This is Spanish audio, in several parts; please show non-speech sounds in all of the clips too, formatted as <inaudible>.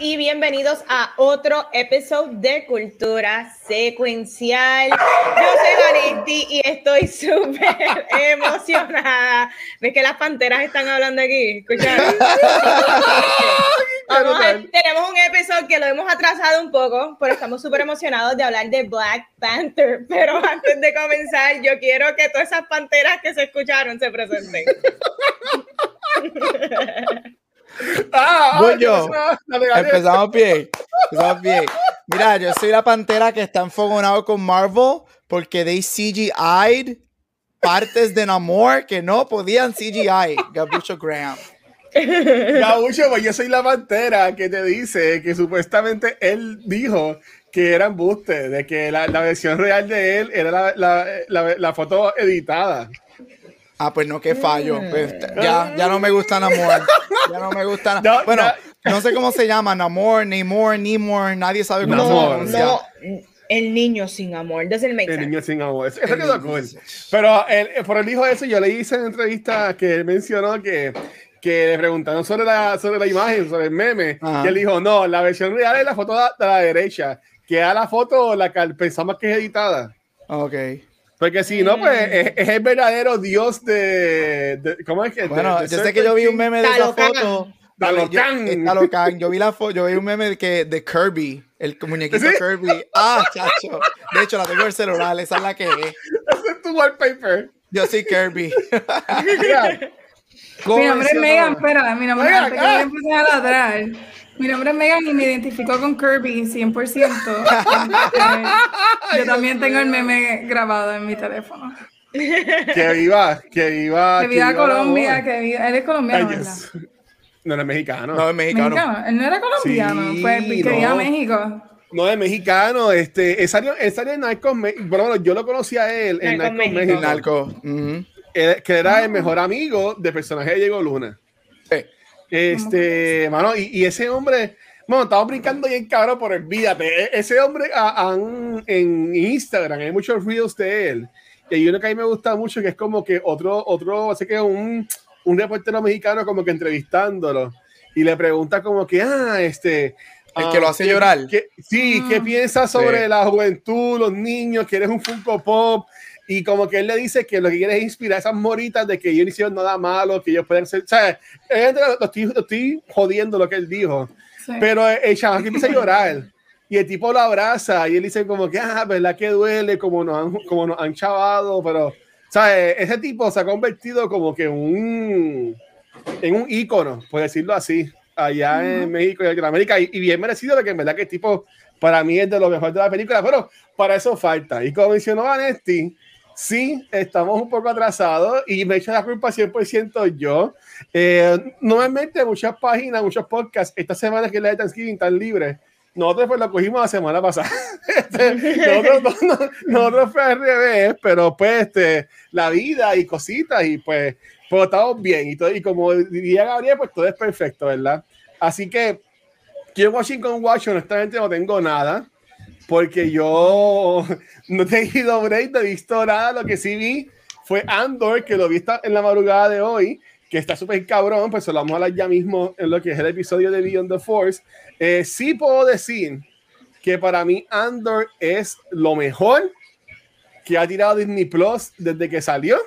Y bienvenidos a otro episodio de Cultura Secuencial. Yo soy Vanetti y estoy súper <laughs> emocionada. ¿Ves que las panteras están hablando aquí? ¿Escucharon? <laughs> tenemos un episodio que lo hemos atrasado un poco, pero estamos súper emocionados de hablar de Black Panther. <laughs> Pero antes de comenzar, yo quiero que todas esas panteras que se escucharon se presenten. Ah, yo. Empezamos bien. Empezamos bien. Mira, yo soy la pantera que está enfogonado con Marvel porque they CGI'd partes de Namor que no podían CGI. Gabucho Graham. Gabucho, pues yo soy la pantera que te dice que supuestamente él dijo que era embuste, de que la, la versión real de él era la, la, la foto editada. Ah, pues no, qué fallo. Pues, ya, ya no me gusta Namor. Ya no me gusta. <laughs> No, bueno, no. sé cómo se llama. Namor, Namor, Namor. Nadie sabe cómo se pronuncia. No, el niño sin amor. El niño sin amor. Eso, quedó cool. Pero él, por el dijo eso, yo le hice en entrevista que él mencionó que que le preguntaron sobre la, sobre la imagen, sobre el meme, y él dijo, no, la versión real es la foto de la, derecha, que a la foto la que pensamos que es editada. Ok. Porque si no, pues mm. es, el verdadero dios de, ¿Cómo es que? Bueno, yo sé que yo vi un meme de esa foto. Talocan. Yo vi la foto, yo vi un meme de, que, de Kirby, el muñequito Kirby. Ah, chacho. De hecho, la tengo en el celular, esa es la que es. Ese es tu wallpaper. Yo soy Kirby. <laughs> mi nombre es Megan, espera, mi nombre es Megan, que ah. empecé a ladrar. Mi nombre es Megan y me identifico con Kirby 100%. <laughs> yo también tengo el meme grabado en mi teléfono. Que viva, que viva. Que viva Colombia, que viva. Él es colombiano, ¿verdad? No, no es mexicano. No, es mexicano. Él no era colombiano, pues que viva México. No, es mexicano. Este, es salió, en Narcos Bueno, yo lo conocí a él en Narcos México. Narco. Que era el mejor amigo del personaje de Diego Luna. Este, mano, y, ese hombre, bueno, estamos brincando bien cabrón por el e, Ese hombre en Instagram hay muchos reels de él. Y hay uno que a mí me gusta mucho, que es como que otro, otro, así que un, un reportero mexicano como que entrevistándolo. Y le pregunta como que, ah, este, el que lo hace llorar. sí, ¿qué ah. piensas sobre la juventud, los niños, que eres un Funko Pop? Y como que él le dice que lo que quiere es inspirar a esas moritas de que ellos no hicieron nada malo, que ellos pueden ser. O sea, lo estoy, lo estoy jodiendo lo que él dijo. Pero el chaval empieza a llorar. Y el tipo lo abraza y él dice como que, ah, verdad que duele, como nos han, como nos han chavado, pero, ¿sabes? Ese tipo se ha convertido como que un, en un ícono, por decirlo así, allá en México y en América, y, y, bien merecido de que en verdad que el tipo, para mí es de lo mejor de la película, pero para eso falta. Y como mencionó Vanesti, sí, estamos un poco atrasados y me echo la culpa 100% yo. Eh, normalmente muchas páginas, muchos podcasts, esta semana que la de Thanksgiving están libres. Nosotros pues lo cogimos la semana pasada. <laughs> Este, nosotros, fue al revés, pero pues este, la vida y cositas y pues, pues estamos bien. Y, todo, y como diría Gabriel, pues todo es perfecto, ¿verdad? Así que yo Washington Watch honestamente no tengo nada porque yo no he ido break, no he visto nada. Lo que sí vi fue Andor, que lo vi en la madrugada de hoy, que está súper cabrón, pues se lo vamos a hablar ya mismo en lo que es el episodio de Beyond the Force. Eh, sí puedo decir que para mí Andor es lo mejor que ha tirado Disney Plus desde que salió.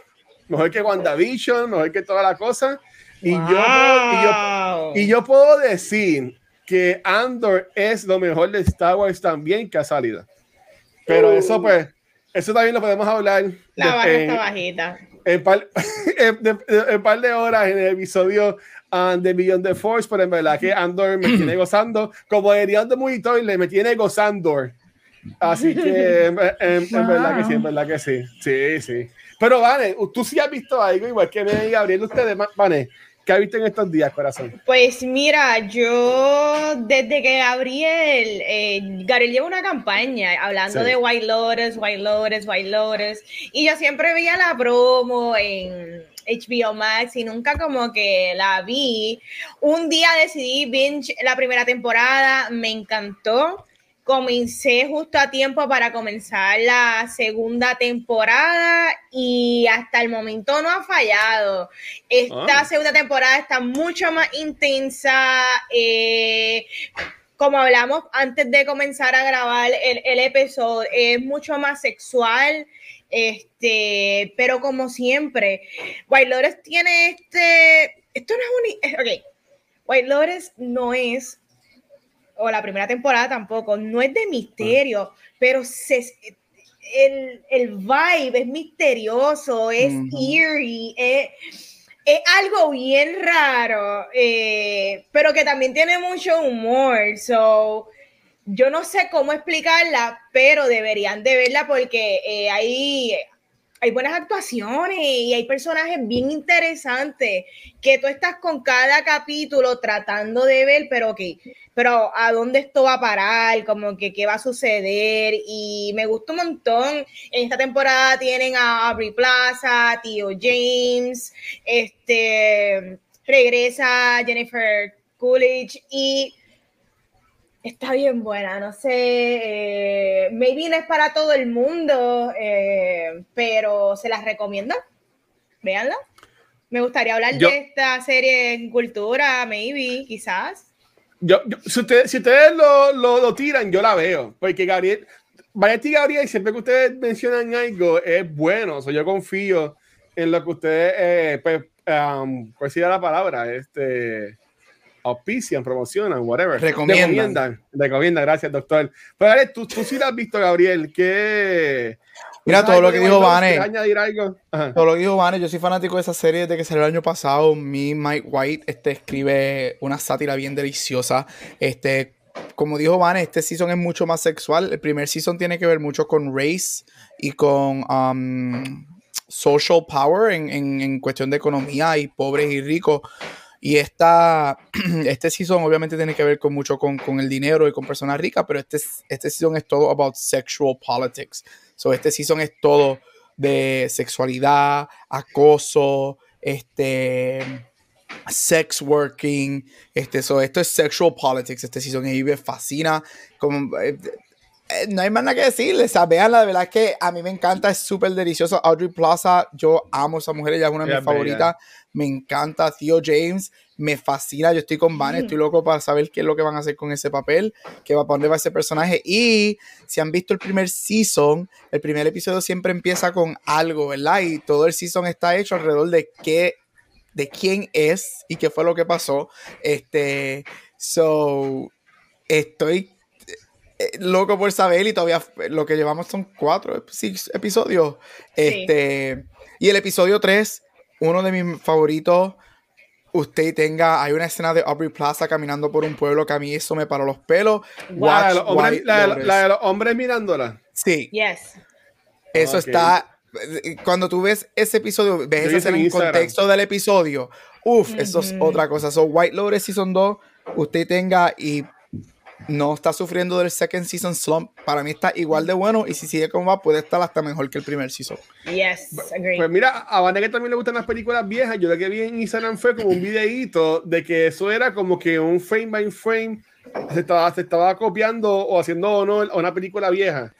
Mejor que WandaVision, mejor que toda la cosa. Y, yo, y, yo, y yo puedo decir que Andor es lo mejor de Star Wars también que ha salido. Pero uh. eso, pues, eso también lo podemos hablar. La barra está bajita. En par, <laughs> en, par de horas en el episodio um, de Beyond the Force, pero en verdad que Andor me tiene <clears throat> gozando. Como diría de Monitor, me tiene gozando. Así que en, verdad que sí, en verdad que sí. Sí, sí. Pero, Vane, tú sí has visto algo igual que me y Gabriel, ustedes, Vane ¿Qué has visto en estos días, corazón? Pues mira, yo desde que Gabriel, eh, Gabriel lleva una campaña hablando de White Lotus, White Lotus, White Lotus, y yo siempre veía la promo en, HBO Max y nunca como que la vi. Un día decidí binge la primera temporada, me encantó. Comencé justo a tiempo para comenzar la segunda temporada y hasta el momento no ha fallado. Esta ah. segunda temporada está mucho más intensa. Eh, como hablamos antes de comenzar a grabar el, el episodio, es mucho más sexual. Este, pero como siempre, White Lotus tiene este. Esto no es un. Ok. White Lotus no es. O la primera temporada tampoco. No es de misterio, pero se, el, el, vibe es misterioso, es eerie, es, es, algo bien raro, eh, pero que también tiene mucho humor. So, yo no sé cómo explicarla, pero deberían de verla porque eh, hay, hay buenas actuaciones y hay personajes bien interesantes que tú estás con cada capítulo tratando de ver, pero que, pero a dónde esto va a parar, como que qué va a suceder y me gusta un montón. En esta temporada tienen a Aubrey Plaza, Tío James, este regresa Jennifer Coolidge y Está bien buena, no sé, eh, maybe no es para todo el mundo, eh, pero se las recomiendo. Véanla. Me gustaría hablar de esta serie en cultura, maybe, quizás. Yo, si, ustedes, si ustedes lo, lo, tiran, yo la veo, porque Gabriel, Vanetti y Gabriel, siempre que ustedes mencionan algo, es bueno, o yo confío en lo que ustedes, eh, pues, um, ¿cuál sería la palabra? Este auspician, promocionan, whatever. Recomiendan. Recomiendan, gracias, doctor. Pero pues, tú, tú sí lo has visto, Gabriel, que... Mira, todo lo que dijo Vane. Todo lo que dijo Vane, yo soy fanático de esa serie desde que salió el año pasado. Mi Mike White este, escribe una sátira bien deliciosa. Este, como dijo Vane, este season es mucho más sexual. El primer season tiene que ver mucho con race y con um, social power en, en, en cuestión de economía y pobres y ricos. Y esta, <clears throat> este season obviamente tiene que ver con mucho con, con, el dinero y con personas ricas, pero este, este season es todo about sexual politics. So, este season es todo de sexualidad, acoso, este, sex working, este, so, esto es sexual politics, este season y me fascina. Como, eh, no hay más nada que decirle, o vean, la verdad es que a mí me encanta, es súper delicioso. Audrey Plaza, yo amo a esa mujer, ella es una de mis favoritas me encanta. Theo James, me fascina. Yo estoy con Van, estoy loco para saber qué es lo que van a hacer con ese papel, qué va a dónde va ese personaje. Y si han visto el primer season, el primer episodio siempre empieza con algo, ¿verdad? Y todo el season está hecho alrededor de qué, de quién es y qué fue lo que pasó. Este, so, estoy eh, loco por saber y todavía lo que llevamos son cuatro episodios. Este, y el episodio 3 uno de mis favoritos, usted tenga, hay una escena de Aubrey Plaza caminando por un pueblo que a mí eso me paró los pelos. la, de los hombres, mirándola. Sí. Yes. Eso está, cuando tú ves ese episodio, ves esa escena en contexto del episodio, uff, eso es otra cosa. So, White Lotus Season 2, usted tenga y no está sufriendo del second season slump. Para mí está igual de bueno y si sigue como va, puede estar hasta mejor que el primer season. Yes, agree. Pues mira, a Vane que también le gustan las películas viejas, yo lo que vi en Instagram fue como un videíto de que eso era como que un frame by frame se estaba, se estaba copiando o haciendo honor a una película vieja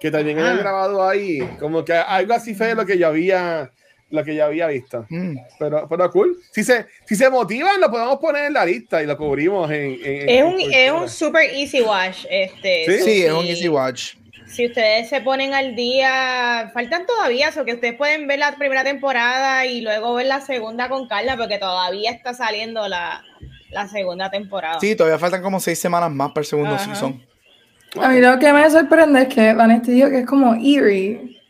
que también ah. grabado ahí. Como que algo así fue lo que yo había lo que ya había visto. Mm. Pero, pero cool. Si se, si se motivan, lo podemos poner en la lista y lo cubrimos en. es, un, es un super easy watch. Este, sí, es un easy watch. Si ustedes se ponen al día, faltan todavía, o que ustedes pueden ver la primera temporada y luego ver la segunda con Carla, porque todavía está saliendo la, la segunda temporada. Sí, todavía faltan como seis semanas más para el segundo season. A mí lo que me sorprende es que Vanessa dijo que es como eerie.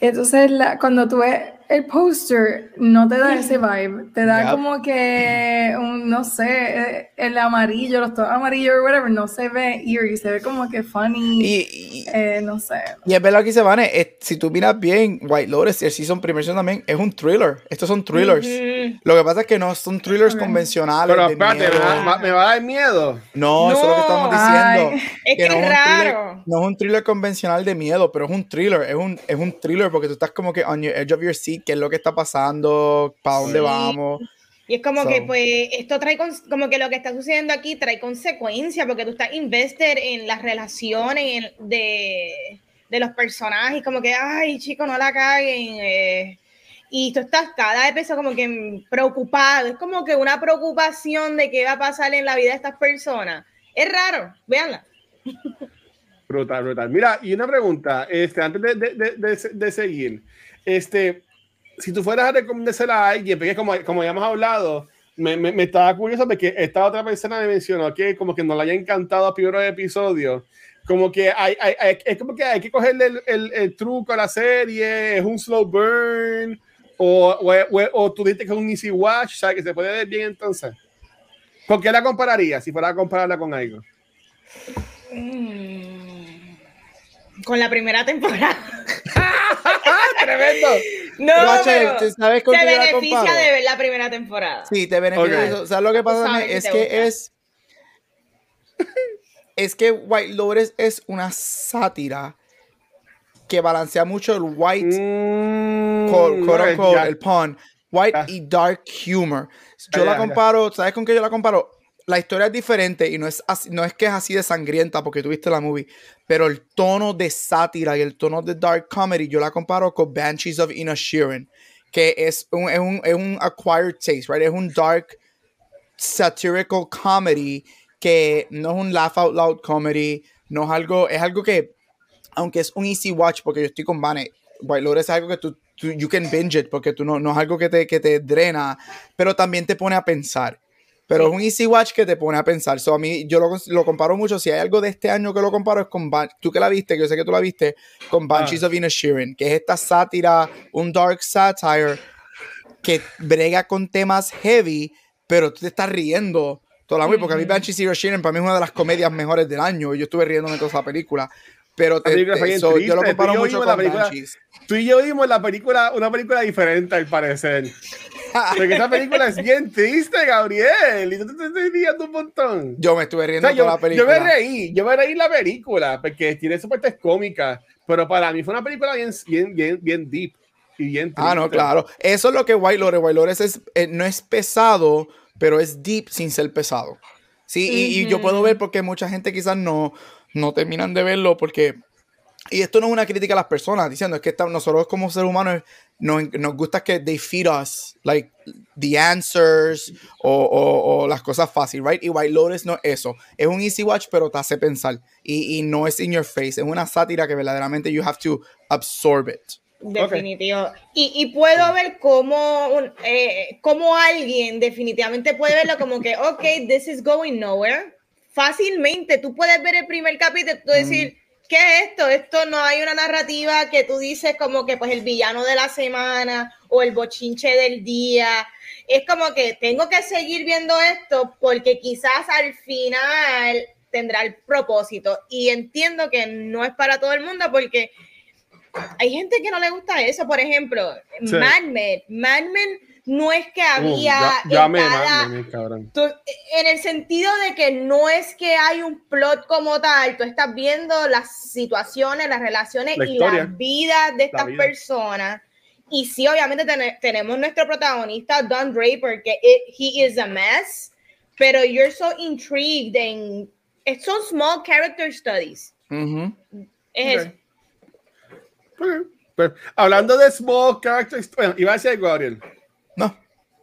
Entonces, la, cuando tú ves el póster no te da ese vibe, te da como que, un, no sé, el amarillo, los tonos amarillos o whatever, no se ve eerie, se ve como que funny, y, eh, no sé. Y es verdad que se van, si tú miras bien, White Lotus y el Season Primer también, es un thriller, estos son thrillers. Lo que pasa es que no son thrillers convencionales. Pero espérate, ¿me va, a dar miedo? No, eso es lo que estamos diciendo. <laughs> es que, no es raro. no es un thriller convencional de miedo, pero es un thriller. Es un, es un thriller porque tú estás como que on your edge of your seat, qué es lo que está pasando, para dónde vamos. Y es como que, pues, esto trae, como que lo que está sucediendo aquí trae consecuencias, porque tú estás invested en las relaciones de, de los personajes, como que, ay, chico, no la caguen. Eh, y tú estás cada vez como que preocupado, es como que una preocupación de qué va a pasar en la vida de estas personas. Es raro, véanla. Brutal, brutal. Mira, y una pregunta, este, antes de, de, de, de seguir, este, si tú fueras a recomendársela a alguien, porque como, como ya hemos hablado, me, me, estaba curioso porque esta otra persona me mencionó que como que no le haya encantado a primeros episodios. Como que hay, hay, es como que hay que cogerle el, el, el, truco a la serie, es un slow burn, o, o, o, tú dices que es un easy watch, ¿sabes? Que se puede ver bien entonces. ¿Con qué la compararía si fuera a compararla con algo? Mm, con la primera temporada. <laughs> Tremendo. No, pero ¿sabes con te beneficia de ver la primera temporada. Sí, te beneficia. O sea, lo que pasa es que es es que White Lotus es una sátira que balancea mucho el white, mm, el pun, white y dark humor. Yo la comparo, ¿sabes con qué yo la comparo? La historia es diferente y no es, no es que es así de sangrienta porque tuviste la movie, pero el tono de sátira y el tono de dark comedy yo la comparo con Banshees of Inisherin, que es un, es un, es un acquired taste, right? Es un dark satirical comedy que no es un laugh out loud comedy, no es algo, es algo que aunque es un easy watch, porque yo estoy con Bane, White Lotus es algo que tú, tú, you can binge it, porque tú no, no es algo que te, que te drena, pero también te pone a pensar. Pero es un easy watch que te pone a pensar. So, a mí, yo lo, lo, comparo mucho. Si hay algo de este año que lo comparo, es con tú que la viste, que yo sé que tú la viste, con Banshees ah. of Inisherin, que es esta sátira, un dark satire que brega con temas heavy, pero tú te estás riendo toda la porque a mí Banshees of Inisherin para mí es una de las comedias mejores del año. Y yo estuve riéndome toda esa película. Pero te, yo lo comparo mucho con película, Tú y yo vimos la película, una película diferente al parecer. <laughs> Porque esa película es bien triste, Gabriel. Y tú te estás riendo un montón. Yo me estuve riendo toda la película. Yo me reí, yo me reí la película, porque tiene su parte cómica. Pero para mí fue una película bien, bien, bien, bien deep. Y bien Ah, no, claro. Eso es lo que White Lore. White Lore es, eh, no es pesado, pero es deep sin ser pesado. Sí, y, y, yo puedo ver porque mucha gente quizás no, no terminan de verlo porque... Y esto no es una crítica a las personas, diciendo, es que nosotros como seres humanos nos, nos, gusta que they feed us, like, the answers o, o, las cosas fáciles, right? Y White Lotus no es eso. Es un easy watch, pero te hace pensar. Y, y no es in your face. Es una sátira que verdaderamente you have to absorb it. Definitivo. Y, y, puedo ver cómo, un, eh, cómo alguien definitivamente puede verlo como que, ok, this is going nowhere fácilmente tú puedes ver el primer capítulo y decir, ¿qué es esto? Esto no hay una narrativa que tú dices como que pues el villano de la semana o el bochinche del día. Es como que tengo que seguir viendo esto porque quizás al final tendrá el propósito. Y entiendo que no es para todo el mundo porque hay gente que no le gusta eso. Por ejemplo, Mad Men. Mad Men no es que había en el sentido de que no es que hay un plot como tal, tú estás viendo las situaciones, las relaciones y las vidas de estas personas. Y sí, obviamente tenemos nuestro protagonista, Don Draper, que he is a mess, pero you're so intrigued en... Son small character studies. Es eso. Pues, hablando de small character studies, iba a decir Gabriel. No.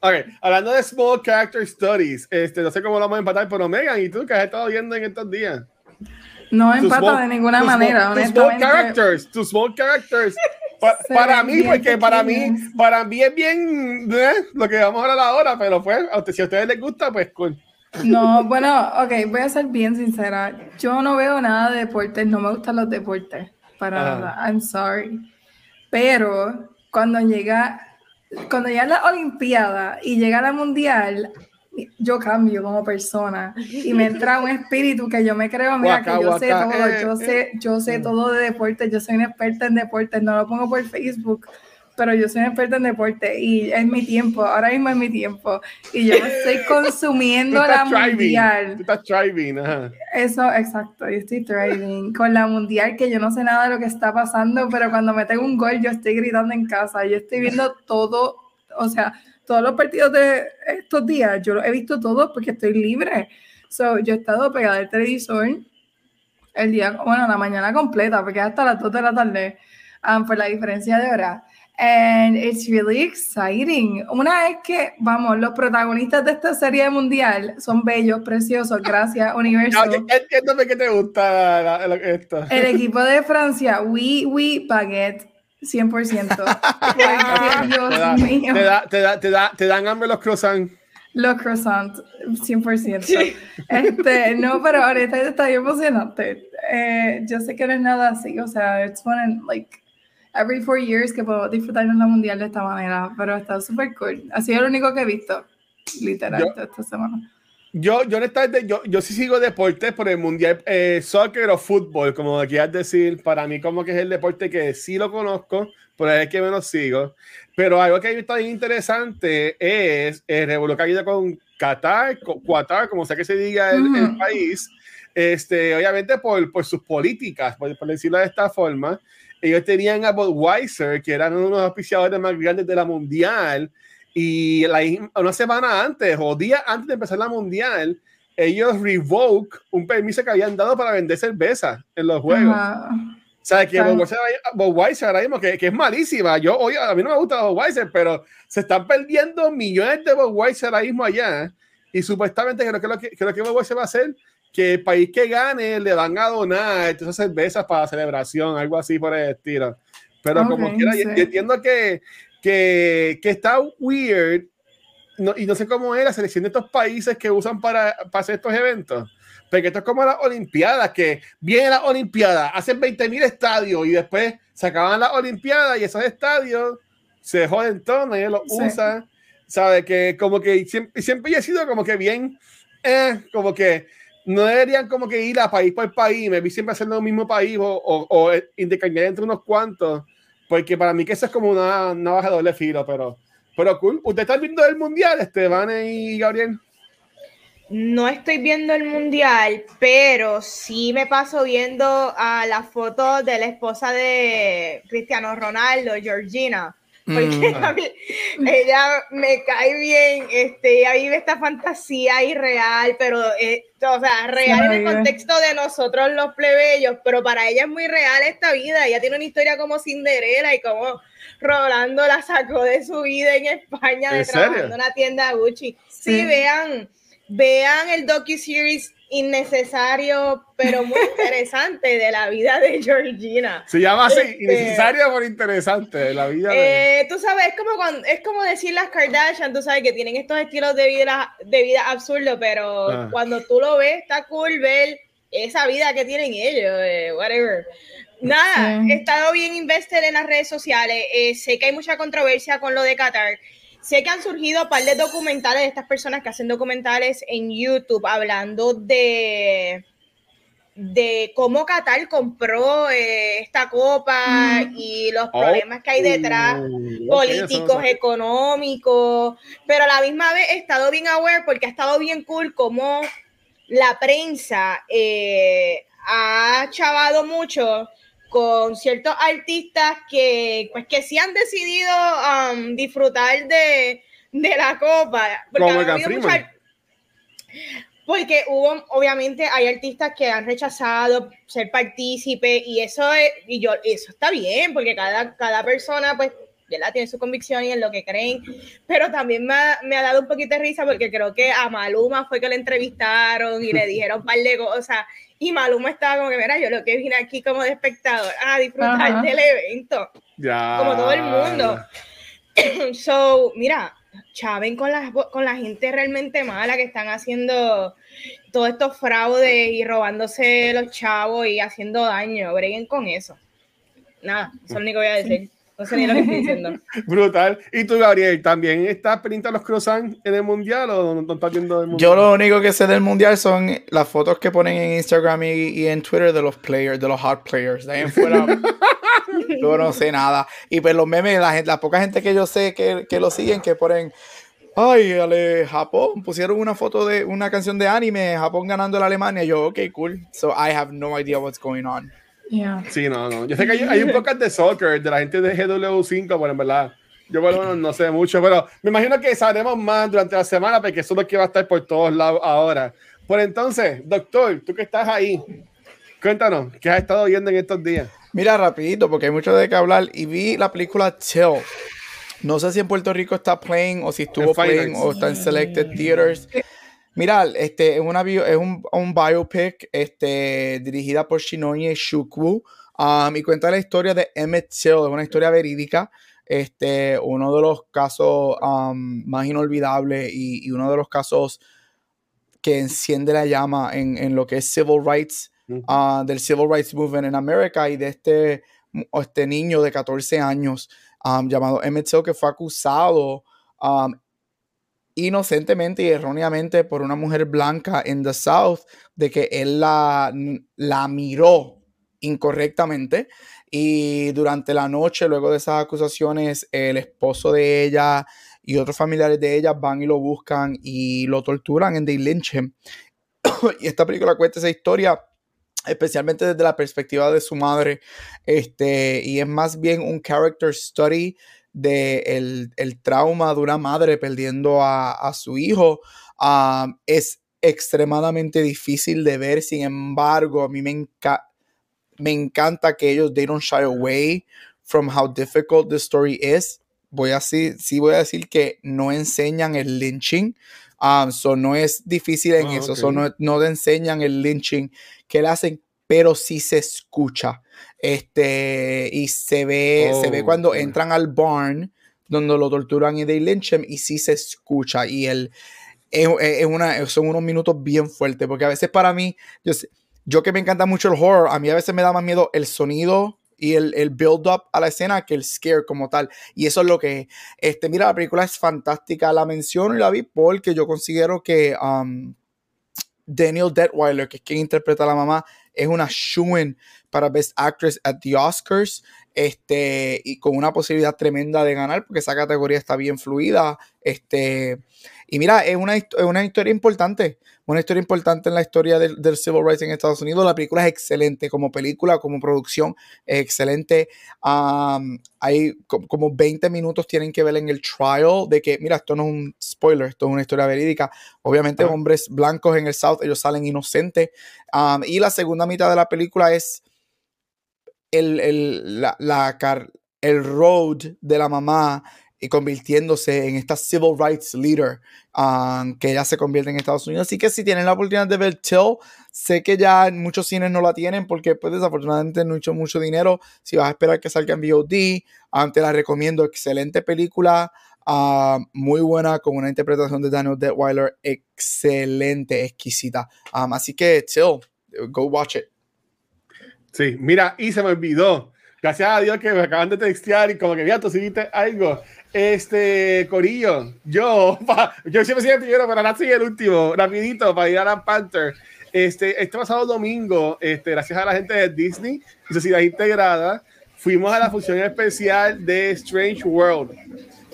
Ok, hablando de Small Character Studies, este, no sé cómo lo vamos a empatar, pero Megan, ¿y tú qué has estado viendo en estos días? No empata de ninguna manera, small, honestamente. Small characters, tus small characters. para mí, porque para mí, para mí es bien ¿eh? lo que vamos a hablar ahora, pero pues, si a ustedes les gusta, pues cool. No, <laughs> bueno, ok, voy a ser bien sincera. Yo no veo nada de deportes, no me gustan los deportes, para nada, I'm sorry. Pero cuando llega cuando ya la Olimpiada y llega la Mundial, yo cambio como persona y me entra un espíritu que yo me creo, mira, que yo sé todo, yo sé, yo sé todo de deporte, yo soy una experta en deportes, no lo pongo por Facebook pero yo soy una experta en deporte y es mi tiempo, ahora mismo es mi tiempo. Y yo estoy <laughs> consumiendo la mundial. Tú estás driving, ajá. Eso, exacto, yo estoy driving con la mundial que yo no sé nada de lo que está pasando, pero cuando me tengo un gol yo estoy gritando en casa, yo estoy viendo todo, o sea, todos los partidos de estos días, yo los he visto todos porque estoy libre. So, yo he estado pegada al televisor el día, bueno, la mañana completa, porque hasta las 2 de la tarde, um, por la diferencia de hora. And it's really exciting. Una vez que, vamos, los protagonistas de esta serie mundial son bellos, preciosos, gracias, <laughs> universo. Entiéndeme que te gusta esto. El <laughs> equipo de Francia, oui, oui, baguette. 100%. <laughs> Dios mío. Te, da, te, da, te, da, te dan hambre los croissants. Los croissants, 100%. Este, no, pero ahorita está bien emocionante. Eh, yo sé que no es nada así, o sea, it's one like every four years que puedo disfrutar de la mundial de esta manera, pero está súper cool. Ha sido lo único que he visto, literal, esta semana. Yo, yo yo, yo sí sigo deportes por el mundial, eh, soccer o fútbol, como quieras decir, para mí como que es el deporte que sí lo conozco, por es que menos sigo. Pero algo que está bien interesante es el revuelo que ha ido con Qatar, Qatar, como sea que se diga el, país, este, obviamente por, por sus políticas, por, por decirlo de esta forma, ellos tenían a Budweiser, que eran uno de los auspiciadores más grandes de la mundial, y la, una semana antes o día antes de empezar la mundial, ellos revoke un permiso que habían dado para vender cerveza en los juegos. O sea, que Budweiser ahora mismo, que, que, es malísima. Yo, oye, a mí no me gusta Budweiser, pero se están perdiendo millones de Budweiser ahora mismo allá. Y supuestamente creo que lo que, creo que Budweiser va a hacer que el país que gane le van a donar esas cervezas para celebración, algo así por el estilo. Pero como quiera, yo, entiendo que, que, que, está weird y no sé cómo es la selección de estos países que usan para, para hacer estos eventos. Porque esto es como las Olimpiadas, que vienen las Olimpiadas, hacen 20.000 estadios y después se acaban las Olimpiadas y esos estadios se joden todo, nadie los usa. ¿Sabe? Que como que siempre, siempre he sido como que bien, eh, como que no deberían como que ir a país por país, me vi siempre haciendo el mismo país o, o, o intercambiar entre unos cuantos, porque para mí que eso es como una, una baja de doble filo, pero, pero cool. ¿Usted está viendo el mundial, Esteban y Gabriel? No estoy viendo el mundial, pero sí me paso viendo a la foto de la esposa de Cristiano Ronaldo, Georgina porque mm. a mí, ella me cae bien, este, ella vive esta fantasía irreal, pero, eh, o sea, real en el contexto de nosotros los plebeyos, pero para ella es muy real esta vida, ella tiene una historia como Cinderela y como Rolando la sacó de su vida en España de trabajando en una tienda Gucci. Sí, sí vean, vean el docu-series innecesario, pero muy <laughs> interesante de la vida de Georgina. Se llama así, este, innecesario pero interesante de la vida. De... Eh, tú sabes, es como, cuando, es como decir las Kardashian, tú sabes que tienen estos estilos de vida, de vida absurdos, pero ah. cuando tú lo ves, está cool ver esa vida que tienen ellos, eh, whatever. Nada, he estado bien invested en las redes sociales, eh, sé que hay mucha controversia con lo de Qatar, Sé que han surgido un par de documentales de estas personas que hacen documentales en YouTube hablando de, de cómo Qatar compró eh, esta copa mm. y los problemas que hay detrás, oh, políticos, económicos, pero a la misma vez he estado bien aware porque ha estado bien cool como la prensa eh, ha chavado mucho con ciertos artistas que, pues, que sí han decidido um, disfrutar de, la copa. Porque, porque hubo, obviamente, hay artistas que han rechazado ser partícipe y eso es, y yo, eso está bien, porque cada, cada persona, pues, la tiene su convicción y en lo que creen, pero también me ha, me ha, dado un poquito de risa porque creo que a Maluma fue que le entrevistaron y le <laughs> dijeron un par de cosas y Maluma estaba como que, mira, yo lo que vine aquí como de espectador a disfrutar del evento, como todo el mundo. <clears throat> so, mira, chaven con la, con la gente realmente mala que están haciendo todos estos fraudes y robándose los chavos y haciendo daño, breguen con eso. Nada, eso es lo único que voy a decir. No sé ni lo que estoy diciendo. <laughs> Brutal. ¿Y tú, Gabriel, también estás pendiente los croissants en el mundial o no, estás viendo el mundial? Yo lo único que sé del mundial son las fotos que ponen en Instagram y, en Twitter de los players, de los hot players. De ahí en fuera. <laughs> Yo no sé nada. Y pues los memes, la, gente, la poca gente que yo sé que, que lo siguen, que ponen, ay, ale, Japón, pusieron una foto de una canción de anime, Japón ganando la Alemania. Yo, ok, cool. So I have no idea what's going on. Yeah. Sí, no, no. Yo sé que hay, hay un <laughs> podcast de soccer de la gente de GW5, pero en verdad yo bueno, no sé mucho, pero me imagino que sabremos más durante la semana porque eso es lo que va a estar por todos lados ahora. Por entonces, doctor, tú que estás ahí, cuéntanos, ¿qué has estado viendo en estos días? Mira, rapidito, porque hay mucho de qué hablar. Y vi la película Chill. No sé si en Puerto Rico está playing o si estuvo playing o está en selected theaters. Mira, este es, una es un, un, biopic este, dirigida por Shinoye Shukwu um, y cuenta la historia de Emmett Till, es una historia verídica. Este, uno de los casos um, más inolvidables y, uno de los casos que enciende la llama en, lo que es civil rights, uh, del civil rights movement en América y de este, este niño de 14 años um, llamado Emmett Till que fue acusado um, inocentemente y erróneamente por una mujer blanca en the South de que él la, la miró incorrectamente y durante la noche, luego de esas acusaciones, el esposo de ella y otros familiares de ella van y lo buscan y lo torturan en They Lynch. <coughs> Y esta película cuenta esa historia especialmente desde la perspectiva de su madre, este, y es más bien un character study de el, trauma de una madre perdiendo a, su hijo. Ah, es extremadamente difícil de ver, sin embargo, a mí me encanta me encanta que ellos they don't shy away from how difficult the story is. Voy a sí, sí voy a decir que no enseñan el lynching. Um, so no es difícil en ah, eso, so no, no enseñan el lynching que le hacen, pero sí se escucha. Este, y se ve, se ve oh, cuando entran al barn donde lo torturan y de lynchen y sí se escucha. Y el, es, es una, son unos minutos bien fuertes, porque a veces para mí, yo yo que me encanta mucho el horror, a mí a veces me da más miedo el sonido y el, el build-up a la escena que el scare como tal. Y eso es lo que, este, mira, la película es fantástica. La menciono y la vi porque yo considero que um, Daniel Detweiler, que es quien interpreta a la mamá, es una shoo para Best Actress at the Oscars. Este, y con una posibilidad tremenda de ganar, porque esa categoría está bien fluida. Este, y mira, es una, es una historia importante una historia importante en la historia del, civil rights en Estados Unidos. La película es excelente como película, como producción, es excelente. hay como 20 minutos tienen que ver en el trial de que, mira, esto no es un spoiler, esto es una historia verídica. Obviamente, hombres blancos en el South, ellos salen inocentes. y la segunda mitad de la película es el, el, la, el road de la mamá y convirtiéndose en esta civil rights leader um, que ya se convierte en Estados Unidos. Así que si tienen la oportunidad de ver Till, sé que ya muchos cines no la tienen porque pues desafortunadamente no he hecho mucho dinero. Si vas a esperar que salga en VOD, um, te la recomiendo. Excelente película, um, muy buena con una interpretación de Daniel Detweiler excelente, exquisita. así que Till, go watch it. Sí, mira, y se me olvidó. Gracias a Dios que me acaban de textear y como que ya tú seguiste algo. Este, Corillo, yo, <laughs> yo siempre soy el primero, pero ahora soy el último, rapidito, para ir a la Panther. Este, este pasado domingo, este, gracias a la gente de Disney Sociedad Integrada, fuimos a la función especial de Strange World.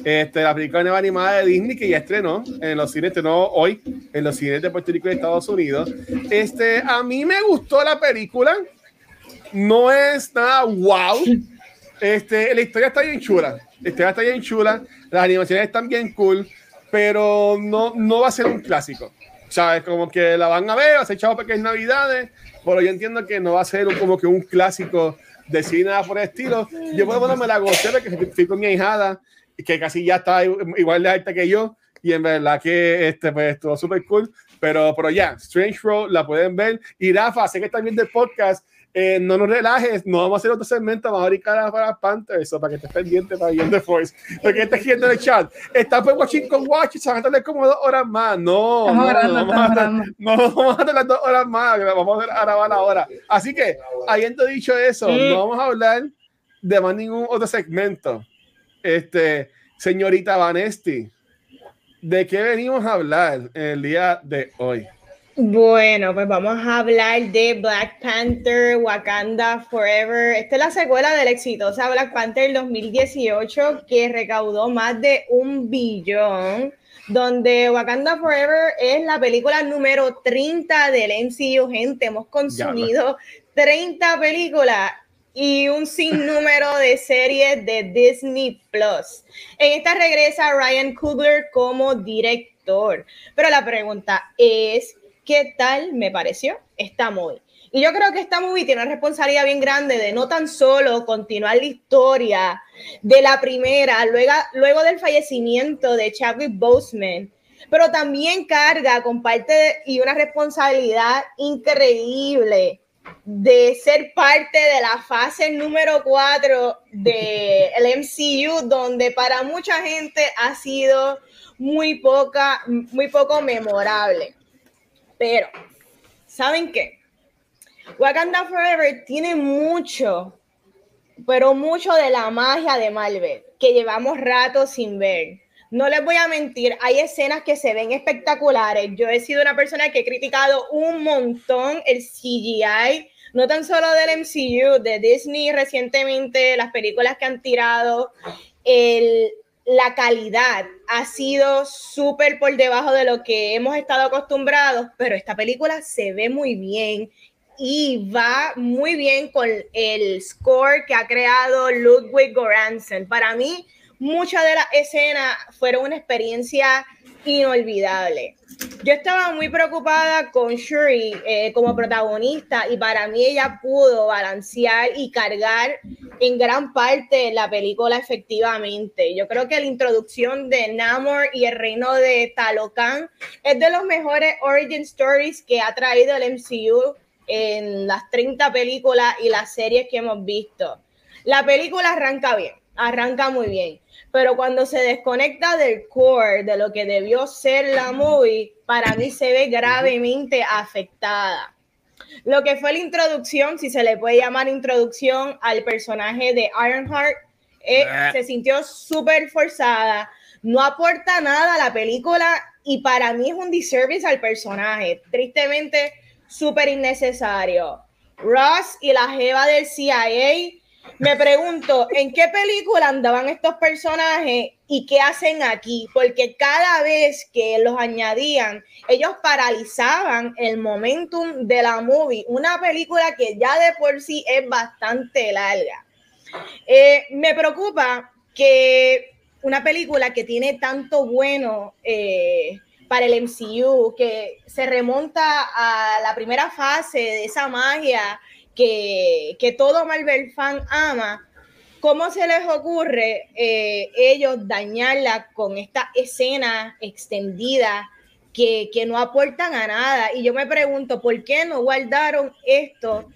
Este, la película nueva animada de Disney que ya estrenó en los cines, estrenó hoy en los cines de Puerto Rico y Estados Unidos. Este, a mí me gustó la película, no es nada wow. Este, la historia está bien chula historia está bien chula, las animaciones están bien cool, pero no, no va a ser un clásico. ¿Sabes? Como que la van a ver, va a ser chavo pequeñas navidades, pero yo entiendo que no va a ser como que un clásico de cine nada por el estilo. Yo puedo ponerme la gocé que fui con mi hijada, que casi ya está igual de alta que yo, y en verdad que este, pues, estuvo súper cool. Pero, pero ya, Strange Road la pueden ver. Y Rafa, sé que están viendo el podcast eh, no nos relajes, no vamos a hacer otro segmento, vamos a para Panthers, para que estés pendiente para viendo The Force. Porque estás viendo en el chat, está pues watching con Watch se van a tener como dos horas más. No, no, no, no, vamos a no, vamos a tener dos horas más, vamos a grabar ahora. Así que, habiendo dicho eso, no vamos a hablar de más ningún otro segmento. Este, señorita Vanesti, ¿de qué venimos a hablar el día de hoy? Bueno, pues vamos a hablar de Black Panther, Wakanda Forever. Esta es la secuela de la exitosa Black Panther 2018 que recaudó más de un billón, donde Wakanda Forever es la película número 30 del MCU. Gente, hemos consumido 30 películas y un sinnúmero <laughs> de series de Disney Plus. En esta regresa Ryan Coogler como director. Pero la pregunta es, ¿qué tal me pareció esta movie? Y yo creo que esta movie tiene una responsabilidad bien grande de no tan solo continuar la historia de la primera, luego, luego del fallecimiento de Chadwick Boseman, pero también carga con parte y una responsabilidad increíble de ser parte de la fase número 4 del MCU, donde para mucha gente ha sido muy poca, muy poco memorable. Pero, ¿saben qué? Wakanda Forever tiene mucho, pero mucho de la magia de Marvel que llevamos rato sin ver. No les voy a mentir, hay escenas que se ven espectaculares. Yo he sido una persona que he criticado un montón el CGI, no tan solo del MCU, de Disney recientemente, las películas que han tirado, el, la calidad ha sido súper por debajo de lo que hemos estado acostumbrados, pero esta película se ve muy bien y va muy bien con el score que ha creado Ludwig Göransson. Para mí, muchas de las escenas fueron una experiencia inolvidable. Yo estaba muy preocupada con Shuri eh, como protagonista y para mí ella pudo balancear y cargar en gran parte la película efectivamente. Yo creo que la introducción de Namor y el reino de Talocan es de los mejores origin stories que ha traído el MCU en las 30 películas y las series que hemos visto. La película arranca bien, arranca muy bien pero cuando se desconecta del core, de lo que debió ser la movie, para mí se ve gravemente afectada. Lo que fue la introducción, si se le puede llamar introducción al personaje de Ironheart, eh, se sintió súper forzada, no aporta nada a la película y para mí es un disservice al personaje, tristemente súper innecesario. Ross y la jeva del CIA me pregunto, ¿en qué película andaban estos personajes y qué hacen aquí? Porque cada vez que los añadían, ellos paralizaban el momentum de la movie, una película que ya de por sí es bastante larga. Eh, me preocupa que una película que tiene tanto bueno eh, para el MCU, que se remonta a la primera fase de esa magia que, todo Marvel fan ama, ¿cómo se les ocurre eh, ellos dañarla con esta escena extendida que, que, no aportan a nada? Y yo me pregunto, ¿por qué no guardaron esto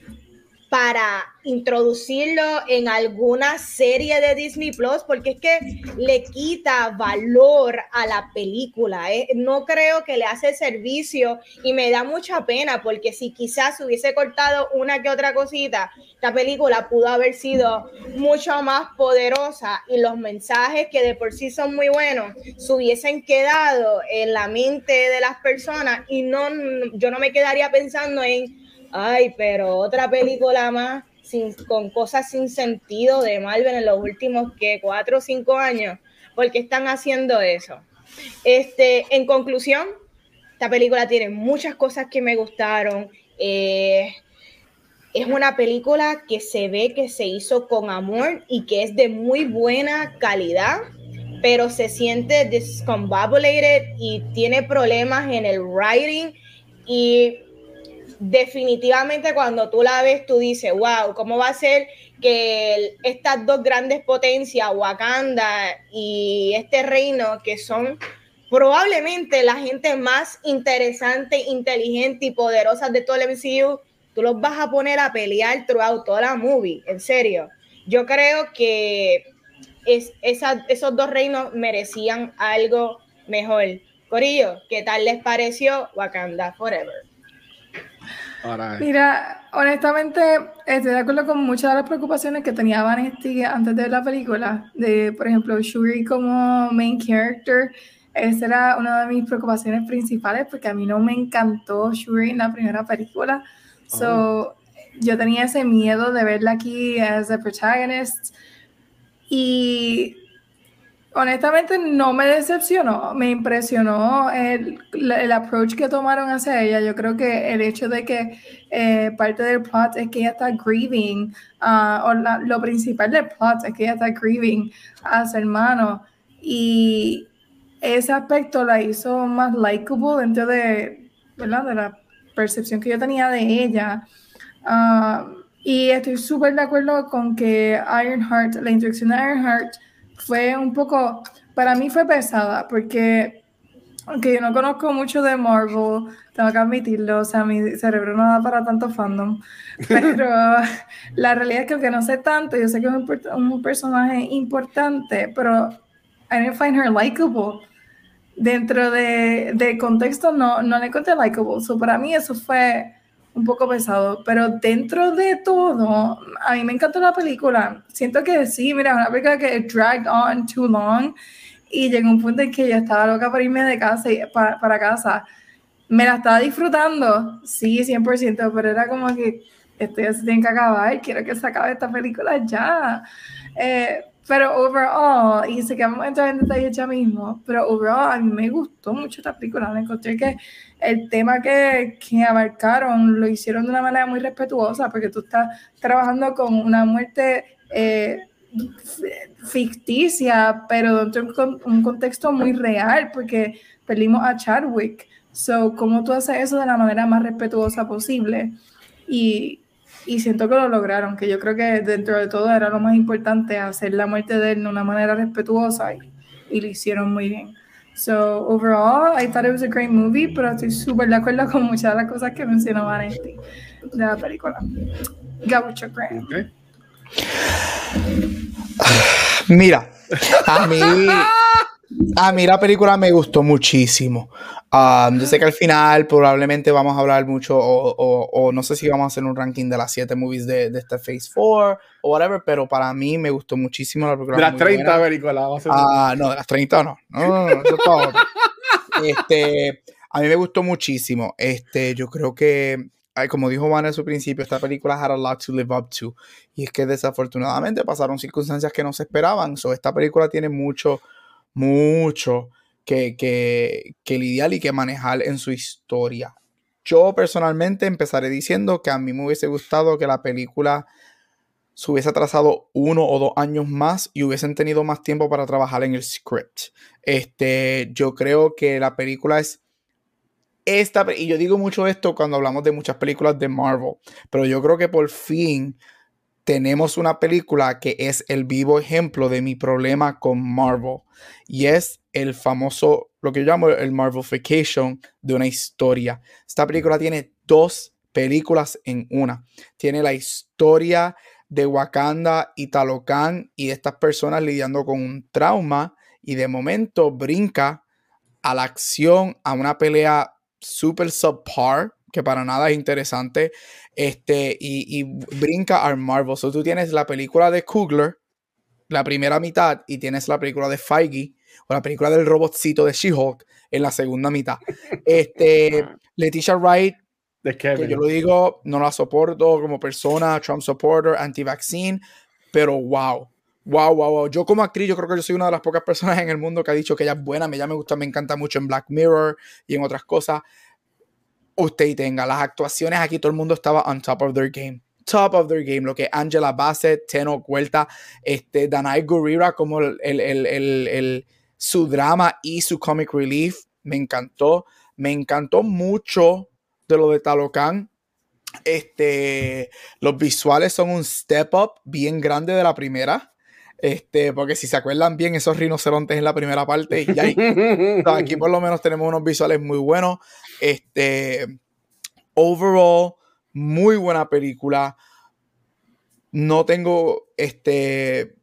para introducirlo en alguna serie de Disney Plus, porque es que le quita valor a la película. ¿eh? No creo que le hace servicio y me da mucha pena, porque si quizás hubiese cortado una que otra cosita, esta película pudo haber sido mucho más poderosa y los mensajes que de por sí son muy buenos se hubiesen quedado en la mente de las personas y no, yo no me quedaría pensando en ay, pero otra película más con cosas sin sentido de Marvel en los últimos que cuatro o cinco años, porque están haciendo eso. Este, en conclusión, esta película tiene muchas cosas que me gustaron. Eh, es una película que se ve que se hizo con amor y que es de muy buena calidad, pero se siente discombobulated y tiene problemas en el writing y definitivamente cuando tú la ves, tú dices, wow, ¿cómo va a ser que estas dos grandes potencias, Wakanda y este reino, que son probablemente la gente más interesante, inteligente y poderosa de todo el MCU, tú los vas a poner a pelear throughout toda la movie, en serio. Yo creo que es, esos dos reinos merecían algo mejor. Corillo, ¿qué tal les pareció Wakanda Forever? Mira, honestamente, estoy de acuerdo con muchas de las preocupaciones que tenía Vanessa antes de la película, de, por ejemplo, Shuri como main character. esa era una de mis preocupaciones principales porque a mí no me encantó Shuri en la primera película. So, oh. yo tenía ese miedo de verla aquí as a protagonist. Y honestamente no me decepcionó, me impresionó el, el, approach que tomaron hacia ella. Yo creo que el hecho de que eh, parte del plot es que ella está grieving, uh, o lo principal del plot es que ella está grieving a su hermano. Y ese aspecto la hizo más likable dentro de, ¿verdad? de la percepción que yo tenía de ella. Ah, y estoy súper de acuerdo con que Ironheart, la introducción de Ironheart fue un poco, para mí fue pesada, porque aunque yo no conozco mucho de Marvel, tengo que admitirlo, o sea, mi cerebro no da para tanto fandom, <laughs> pero la realidad es que aunque no sé tanto, yo sé que es un, un personaje importante, pero I didn't find her likable dentro de, de contexto no, no le encontré likable. So, para mí eso fue un poco pesado, pero dentro de todo, a mí me encantó la película. Siento que sí, mira, una película que dragged on too long y llegó un punto en que yo estaba loca por irme de casa para, para casa. Me la estaba disfrutando, sí, 100%, pero era como que esto ya se tiene que acabar, quiero que se acabe esta película ya. Eh, pero overall, y sé que vamos a entrar en detalle ya mismo, pero overall a mí me gustó mucho esta película. Me encontré que el tema que, que abarcaron lo hicieron de una manera muy respetuosa, porque tú estás trabajando con una muerte eh, ficticia, pero dentro de un, contexto muy real, porque perdimos a Chadwick. So, ¿cómo tú haces eso de la manera más respetuosa posible? Y, y siento que lo lograron, que yo creo que dentro de todo era lo más importante, hacer la muerte de él de una manera respetuosa y, y lo hicieron muy bien. So, overall, I thought it was a great movie, pero estoy súper de acuerdo con muchas de las cosas que mencionó Vanetti de la película. Gaucho Graham. Okay. Mira, a mí <laughs> a mí la película me gustó muchísimo. Um, yo sé que al final probablemente vamos a hablar mucho, o, no sé si vamos a hacer un ranking de las 7 movies de, de este Phase 4 o whatever, pero para mí me gustó muchísimo la película. De las 30 películas, Ah, no, de las 30 no. No, no, no, este, a mí me gustó muchísimo. Este, yo creo que como dijo Van en su principio, esta película had a lot to live up to. Y es que desafortunadamente pasaron circunstancias que no se esperaban. So, esta película tiene mucho, mucho que, que, que lidiar y que manejar en su historia. Yo personalmente empezaré diciendo que a mí me hubiese gustado que la película se hubiese atrasado uno o dos años más y hubiesen tenido más tiempo para trabajar en el script. Este, yo creo que la película es esta, y yo digo mucho esto cuando hablamos de muchas películas de Marvel, pero yo creo que por fin tenemos una película que es el vivo ejemplo de mi problema con Marvel y es el famoso, lo que yo llamo el Marvelification de una historia. Esta película tiene dos películas en una. Tiene la historia de Wakanda y Talocan y de estas personas lidiando con un trauma y de momento brinca a la acción, a una pelea super subpar que para nada es interesante, este, y, brinca a Marvel. So, tú tienes la película de Kugler, la primera mitad, y tienes la película de Feige, o la película del robotcito de She-Hulk en la segunda mitad. <laughs> Este, Leticia Wright, que yo lo digo, no la soporto como persona, Trump supporter, anti-vaccine, pero wow. Wow, wow, wow. Yo como actriz, yo creo que yo soy una de las pocas personas en el mundo que ha dicho que ella es buena, ella me gusta, me encanta mucho en Black Mirror y en otras cosas usted tenga. Las actuaciones aquí, todo el mundo estaba on top of their game. Top of their game. Lo que Angela Bassett, Teno Cuelta, este, Danai Gurira, como el, el, el, su drama y su comic relief. Me encantó. Me encantó mucho de lo de Talocan. Este, los visuales son un step up bien grande de la primera. Este, porque si se acuerdan bien, esos rinocerontes en la primera parte, y aquí por lo menos tenemos unos visuales muy buenos. Este, overall, muy buena película. No tengo, este,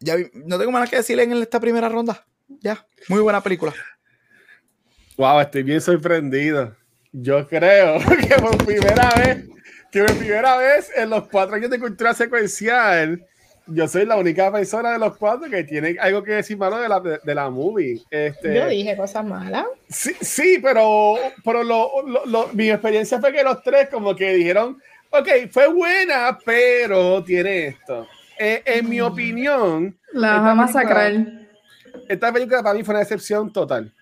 ya no tengo más que decir en esta primera ronda. Ya, muy buena película. Wow, estoy bien sorprendido. Yo creo <laughs> que por primera vez, que por primera vez en los cuatro años de cultura secuencial, yo soy la única persona de los cuatro que tiene algo que decir malo de la, de, la movie. Este, yo dije cosas malas. Sí, sí pero, pero lo, lo, mi experiencia fue que los tres como que dijeron, ok, fue buena, pero tiene esto. Eh, en mi mm. opinión... La va a masacrar. Esta película para mí fue una excepción total.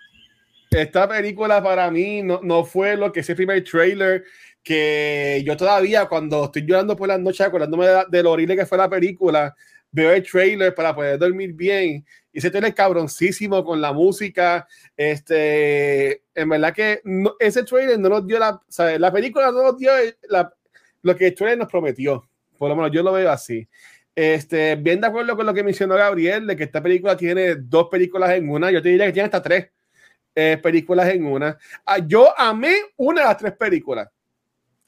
Esta película para mí no, no fue lo que ese primer trailer que yo todavía cuando estoy llorando por las noches acordándome de, lo horrible que fue la película, veo el trailer para poder dormir bien y ese trailer cabroncísimo con la música, este, en verdad que ese trailer no nos dio la, la película no nos dio la, lo que el trailer nos prometió, por lo menos yo lo veo así. Este, bien de acuerdo con lo que mencionó Gabriel, de que esta película tiene dos películas en una, yo te diría que tiene hasta tres eh, películas en una. Ah, yo amé una de las tres películas.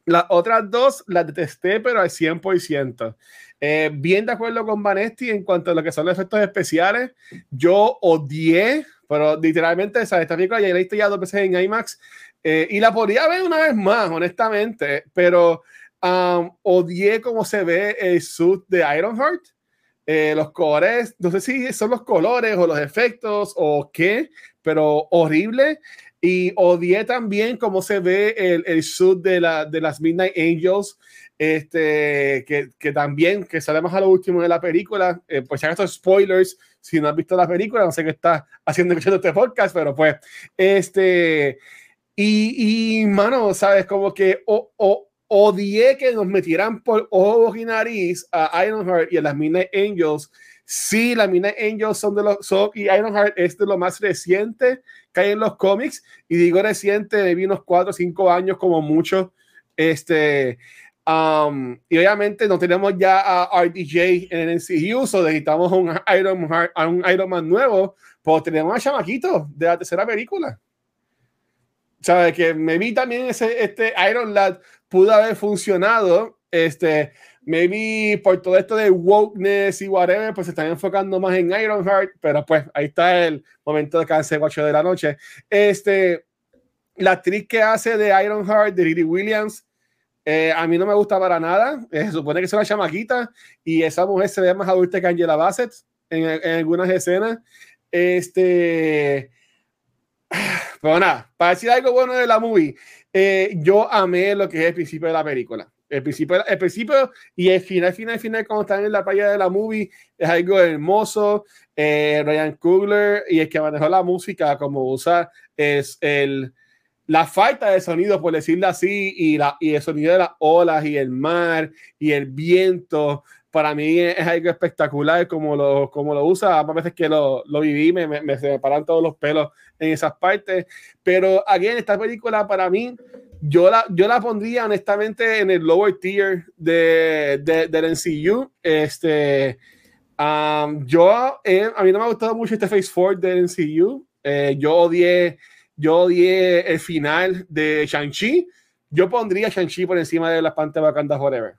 Las otras dos las detesté, pero al 100%. Eh, bien de acuerdo con Vanesti en cuanto a lo que son los efectos especiales. Yo odié, pero literalmente, esa esta película ya la he visto ya dos veces en IMAX eh, y la podría ver una vez más, honestamente, pero um, odié cómo se ve el suit de Ironheart. Eh, los colores, no sé si son los colores o los efectos o qué, pero horrible. Y odié también cómo se ve el, el suit de, la, de las Midnight Angels, este, que, que también, que sale más a lo último de la película. Eh, pues ya estos spoilers, si no has visto la película, no sé qué está haciendo escuchando este podcast, pero pues, este, y, y mano, sabes, como que o, o, odié que nos metieran por ojos y nariz a Ironheart y a las Midnight Angels. Sí, las Midnight Angels son de los, son, y Ironheart es de lo más reciente que hay en los cómics, y digo reciente, de unos 4 o 5 años como mucho, este, um, y obviamente no tenemos ya a RDJ en el MCU, so necesitamos un Iron, un Iron Man nuevo, pues tenemos a Chamaquito de la tercera película. ¿Sabes? Que me vi también ese, este Iron Lad pudo haber funcionado, este, maybe por todo esto de wokeness y whatever, pues se están enfocando más en Ironheart, pero pues ahí está el momento de cáncer 8 de la noche. Este, la actriz que hace de Ironheart, de Lily Williams, eh, a mí no me gusta para nada. Eh, se supone que es una chamaquita y esa mujer se ve más adulta que Angela Bassett en, en algunas escenas. Este, <sighs> pero nada, para decir algo bueno de la movie, eh, yo amé lo que es el principio de la película. El principio, el principio y el final, final, final, cuando están en la playa de la movie, es algo hermoso. Eh, Ryan Coogler y el que manejó la música, como usa, es el, la falta de sonido, por decirlo así, y, la, y el sonido de las olas y el mar y el viento. Para mí es, algo espectacular como lo, como lo usa. A veces que lo, lo viví, me, me, me se paran todos los pelos en esas partes. Pero aquí en esta película, para mí, yo la, yo la pondría honestamente en el lower tier de, de, del MCU. Este, um, yo, eh, a mí no me ha gustado mucho este Phase 4 del MCU. Eh, yo odié, yo odié el final de Shang-Chi. Yo pondría Shang-Chi por encima de la Pantera Wakanda Forever.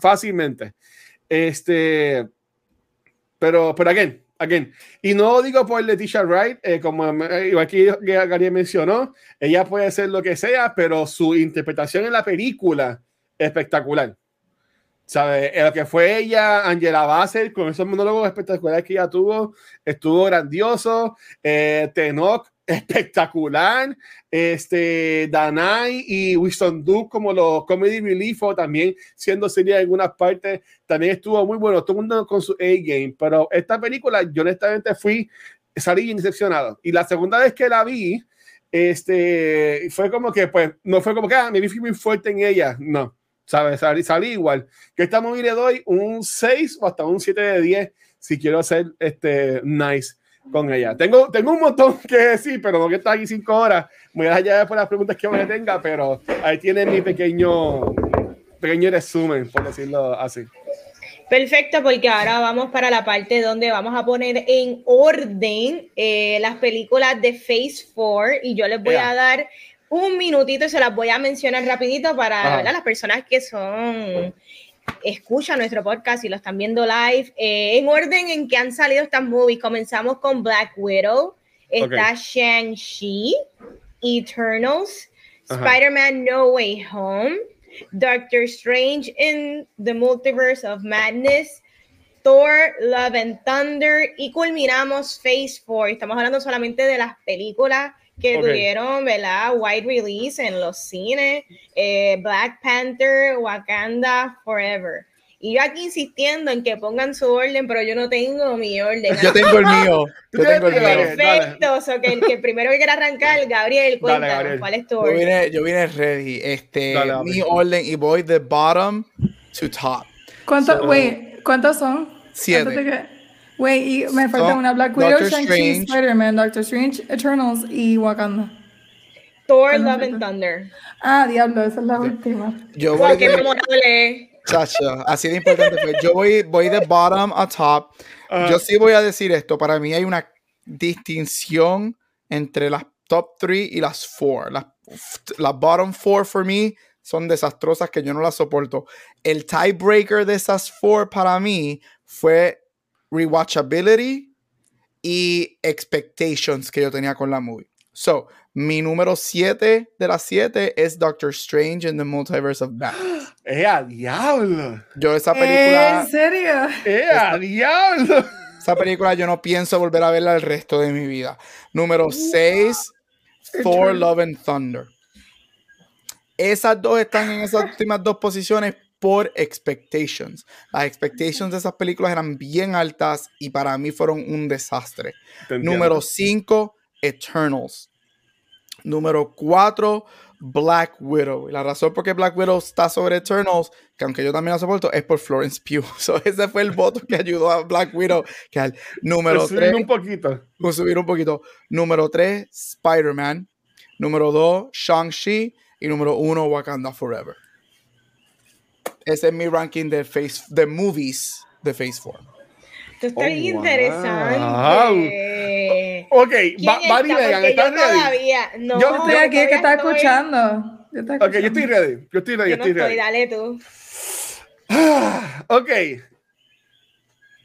fácilmente. Este, pero, pero again, again. Y no digo por Leticia Wright, eh, como eh, igual que Gary mencionó, ella puede ser lo que sea, pero su interpretación en la película espectacular. ¿Sabe? Lo que fue ella, Angela Bassett, con esos monólogos espectaculares que ella tuvo, estuvo grandioso. Eh, Tenoch espectacular. Este, Danai y Winston Duke como los comedy relief o también siendo seria en algunas partes, también estuvo muy bueno, todo el mundo con su A-game, pero esta película yo honestamente fui, salí decepcionado. Y la segunda vez que la vi, este, fue como que, pues, no fue como que, ah, me vi muy fuerte en ella, no, ¿sabes? Salí, salí igual. Que esta movie le doy un 6 o hasta un 7 de 10 si quiero ser este, nice con ella. Tengo, tengo un montón <laughs> que decir, pero no que estar aquí cinco horas. Voy a dejar ya después las preguntas que me tenga, pero ahí tiene mi pequeño, pequeño resumen, por decirlo así. Perfecto, porque ahora vamos para la parte donde vamos a poner en orden eh, las películas de Phase 4 y yo les voy a dar un minutito y se las voy a mencionar rapidito para las personas que son escucha nuestro podcast y lo están viendo live, eh, en orden en que han salido estas movies, comenzamos con Black Widow, está Shang-Chi, Eternals, Spider-Man No Way Home, Doctor Strange in the Multiverse of Madness, Thor, Love and Thunder y culminamos Phase 4. Estamos hablando solamente de las películas que tuvieron, ¿verdad? Wide release en los cines, eh, Black Panther, Wakanda Forever. Y yo aquí insistiendo en que pongan su orden, pero yo no tengo mi orden. Yo tengo el <laughs> mío. Yo tengo el mío. Perfecto. O sea, que el que primero quiera arrancar, Gabriel, cuéntanos, ¿cuál es tu orden? Yo vine, yo vine ready. Este, mi orden y voy de bottom to top. ¿Cuántos, ¿cuántos son? Siete. Wait, y me falta una Black Widow, Shang-Chi, Spider-Man, Doctor Strange, Eternals y Wakanda. Thor, Love and Thunder. Ah, diablo, esa es la última. Yo voy qué memorable. Chacho, así de importante fue. Yo voy, voy de bottom a top. Ah. Yo sí voy a decir esto. Para mí hay una distinción entre las top 3 y las 4. Las, las bottom 4 for me son desastrosas que yo no las soporto. El tiebreaker de esas 4 para mí fue rewatchability y expectations que yo tenía con la movie. So, mi número 7 de las 7 es Doctor Strange in the Multiverse of Madness. <gasps> ¡Eh, a diablo! Yo esa película... ¿En serio? ¡Eh, a diablo! Esa película yo no pienso volver a verla el resto de mi vida. Número 6, Thor, Love and Thunder. Esas dos están en esas últimas dos posiciones por expectations. Las expectations de esas películas eran bien altas y para mí fueron un desastre. Número 5, Eternals. Número 4, Black Widow. Y la razón por qué Black Widow está sobre Eternals, que aunque yo también la soporto, es por Florence Pugh. <laughs> So, ese fue el voto que ayudó a Black Widow. Que al número 3. un poquito. subir un poquito. Número 3, Spider-Man. Número 2, Shang-Chi. Y número 1, Wakanda Forever. Ese es mi ranking de, face, de movies de Phase 4. Esto está oh, interesante. Ok, Barry Megan, ¿estás ready? Todavía, no, yo estoy aquí, que está escuchando. Yo Ok, yo estoy ready. Yo estoy ready. Yo, estoy ready. Dale tú. <sighs> ok.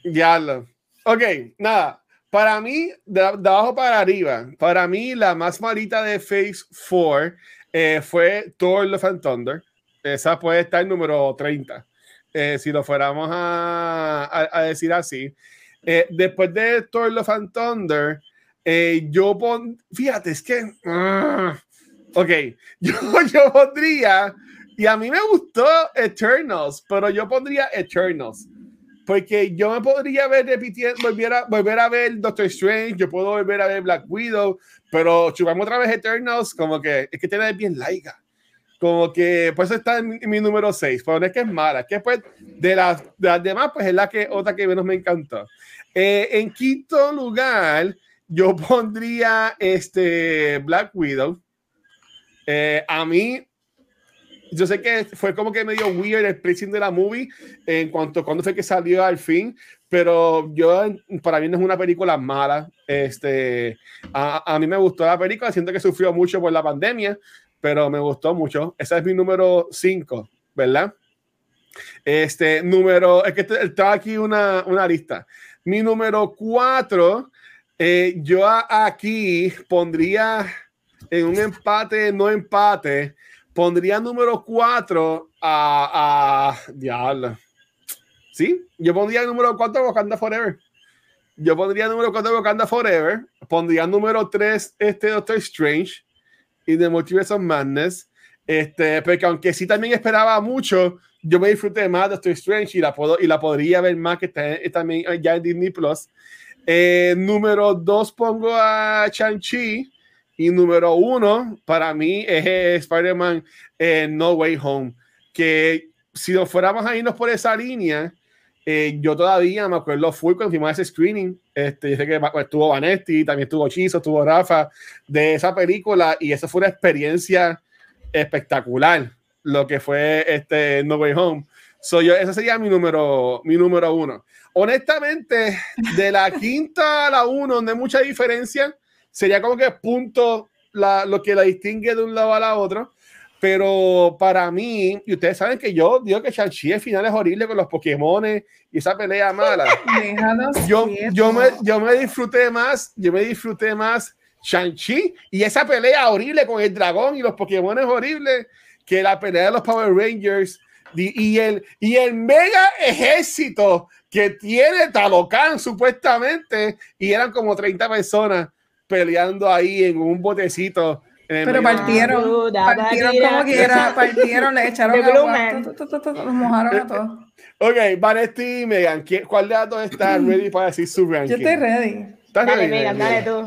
Ya lo. Ok, nada. Para mí, de, abajo para arriba, para mí la más malita de Phase 4 eh, fue Thor Love and Thunder. Esa puede estar número 30. Eh, si lo fuéramos a, a, decir así. Eh, después de Thor Love and Thunder, eh, yo pon, fíjate, es que, uh, ok, <laughs> yo, yo pondría, y a mí me gustó Eternals, pero yo pondría Eternals, porque yo me podría ver repitiendo, volver a, volver a ver Doctor Strange, yo puedo volver a ver Black Widow, pero chupamos otra vez Eternals, como que es que tiene bien laica como que pues está en mi, número 6, pero no es que es mala, que pues de las, de las demás, pues es la que otra que menos me encantó. Eh, en quinto lugar, yo <laughs> pondría este Black Widow. Eh, a mí, yo sé que fue como que medio weird el pricing de la movie en cuanto a cuándo fue que salió al fin, pero yo, para mí no es una película mala. Este, a, a mí me gustó la película, siento que sufrió mucho por la pandemia, pero me gustó mucho. Esa es mi número 5, ¿verdad? Este número, es que está aquí una, una lista. Mi número 4, eh, yo aquí pondría en un empate, no empate, pondría número 4 a, a Diablo. ¿Sí? Yo pondría el número 4 Wakanda Forever. Yo pondría el número 4 Wakanda Forever. Pondría el número 3 este Doctor Strange y The Multiverse of Madness. Este, porque aunque sí también esperaba mucho, yo me disfruté más de Doctor Strange y la, puedo, y la podría ver más que está también ya en Disney Plus. Eh, número dos pongo a Shang-Chi y número uno para mí es Spider-Man eh, No Way Home. Que si nos fuéramos a irnos por esa línea, eh, yo todavía me acuerdo fui cuando a ese screening. Este, que estuvo Vanetti, también estuvo Chizo, estuvo Rafa de esa película y esa fue una experiencia espectacular. Lo que fue este No Way Home. So yo, ese sería mi número, mi número uno. Honestamente, de la <laughs> quinta a la uno, donde hay mucha diferencia, sería como que punto la, lo que la distingue de un lado a la otro. Pero para mí, y ustedes saben que yo digo que Shang-Chi es final es horrible con los Pokémon y esa pelea mala. <laughs> yo, yo, me, yo me disfruté más, yo me disfruté más Shang-Chi y esa pelea horrible con el dragón y los Pokémon es horrible que la pelea de los Power Rangers Y, el, y el mega ejército que tiene Talocan supuestamente, y eran como 30 personas peleando ahí en un botecito. Pero partieron, partieron como quiera, <laughs> partieron, le echaron agua, los mojaron a todos. Ok, Vanesti y Megan, ¿cuál de las dos está <clears throat> ready para decir su ranking? Yo estoy ready. Dale, Megan, dale tú.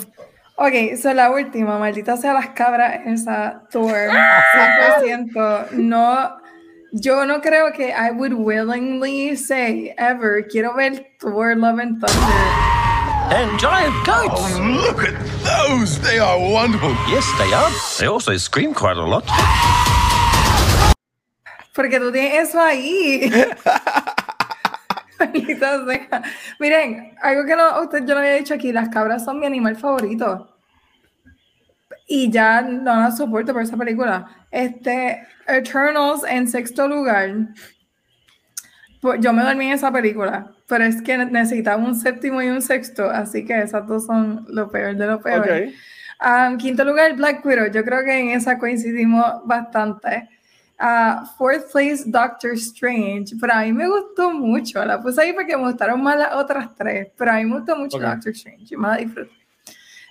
Ok, so la última, maldita sea las cabras, esa tour, 100%. No, yo no creo que I would willingly say ever, quiero ver Thor Love and Thunder. And giant goats. Oh, look at those. They are wonderful. Yes, they are. They also scream quite a lot. Porque tú tienes eso ahí. <laughs> Miren, algo que no, usted yo no había dicho aquí, las cabras son mi animal favorito. Y ya no la soporto por esa película. Este, Eternals en sexto lugar. Pues yo me dormí en esa película, pero es que necesitaba un séptimo y un sexto, así que esas dos son lo peor de lo peor. Um, quinto lugar, Black Widow. Yo creo que en esa coincidimos bastante. Uh, fourth place, Doctor Strange. Pero a mí me gustó mucho. La puse ahí porque me gustaron más las otras tres. Pero a mí me gustó mucho Doctor Strange. Yo me la disfruté.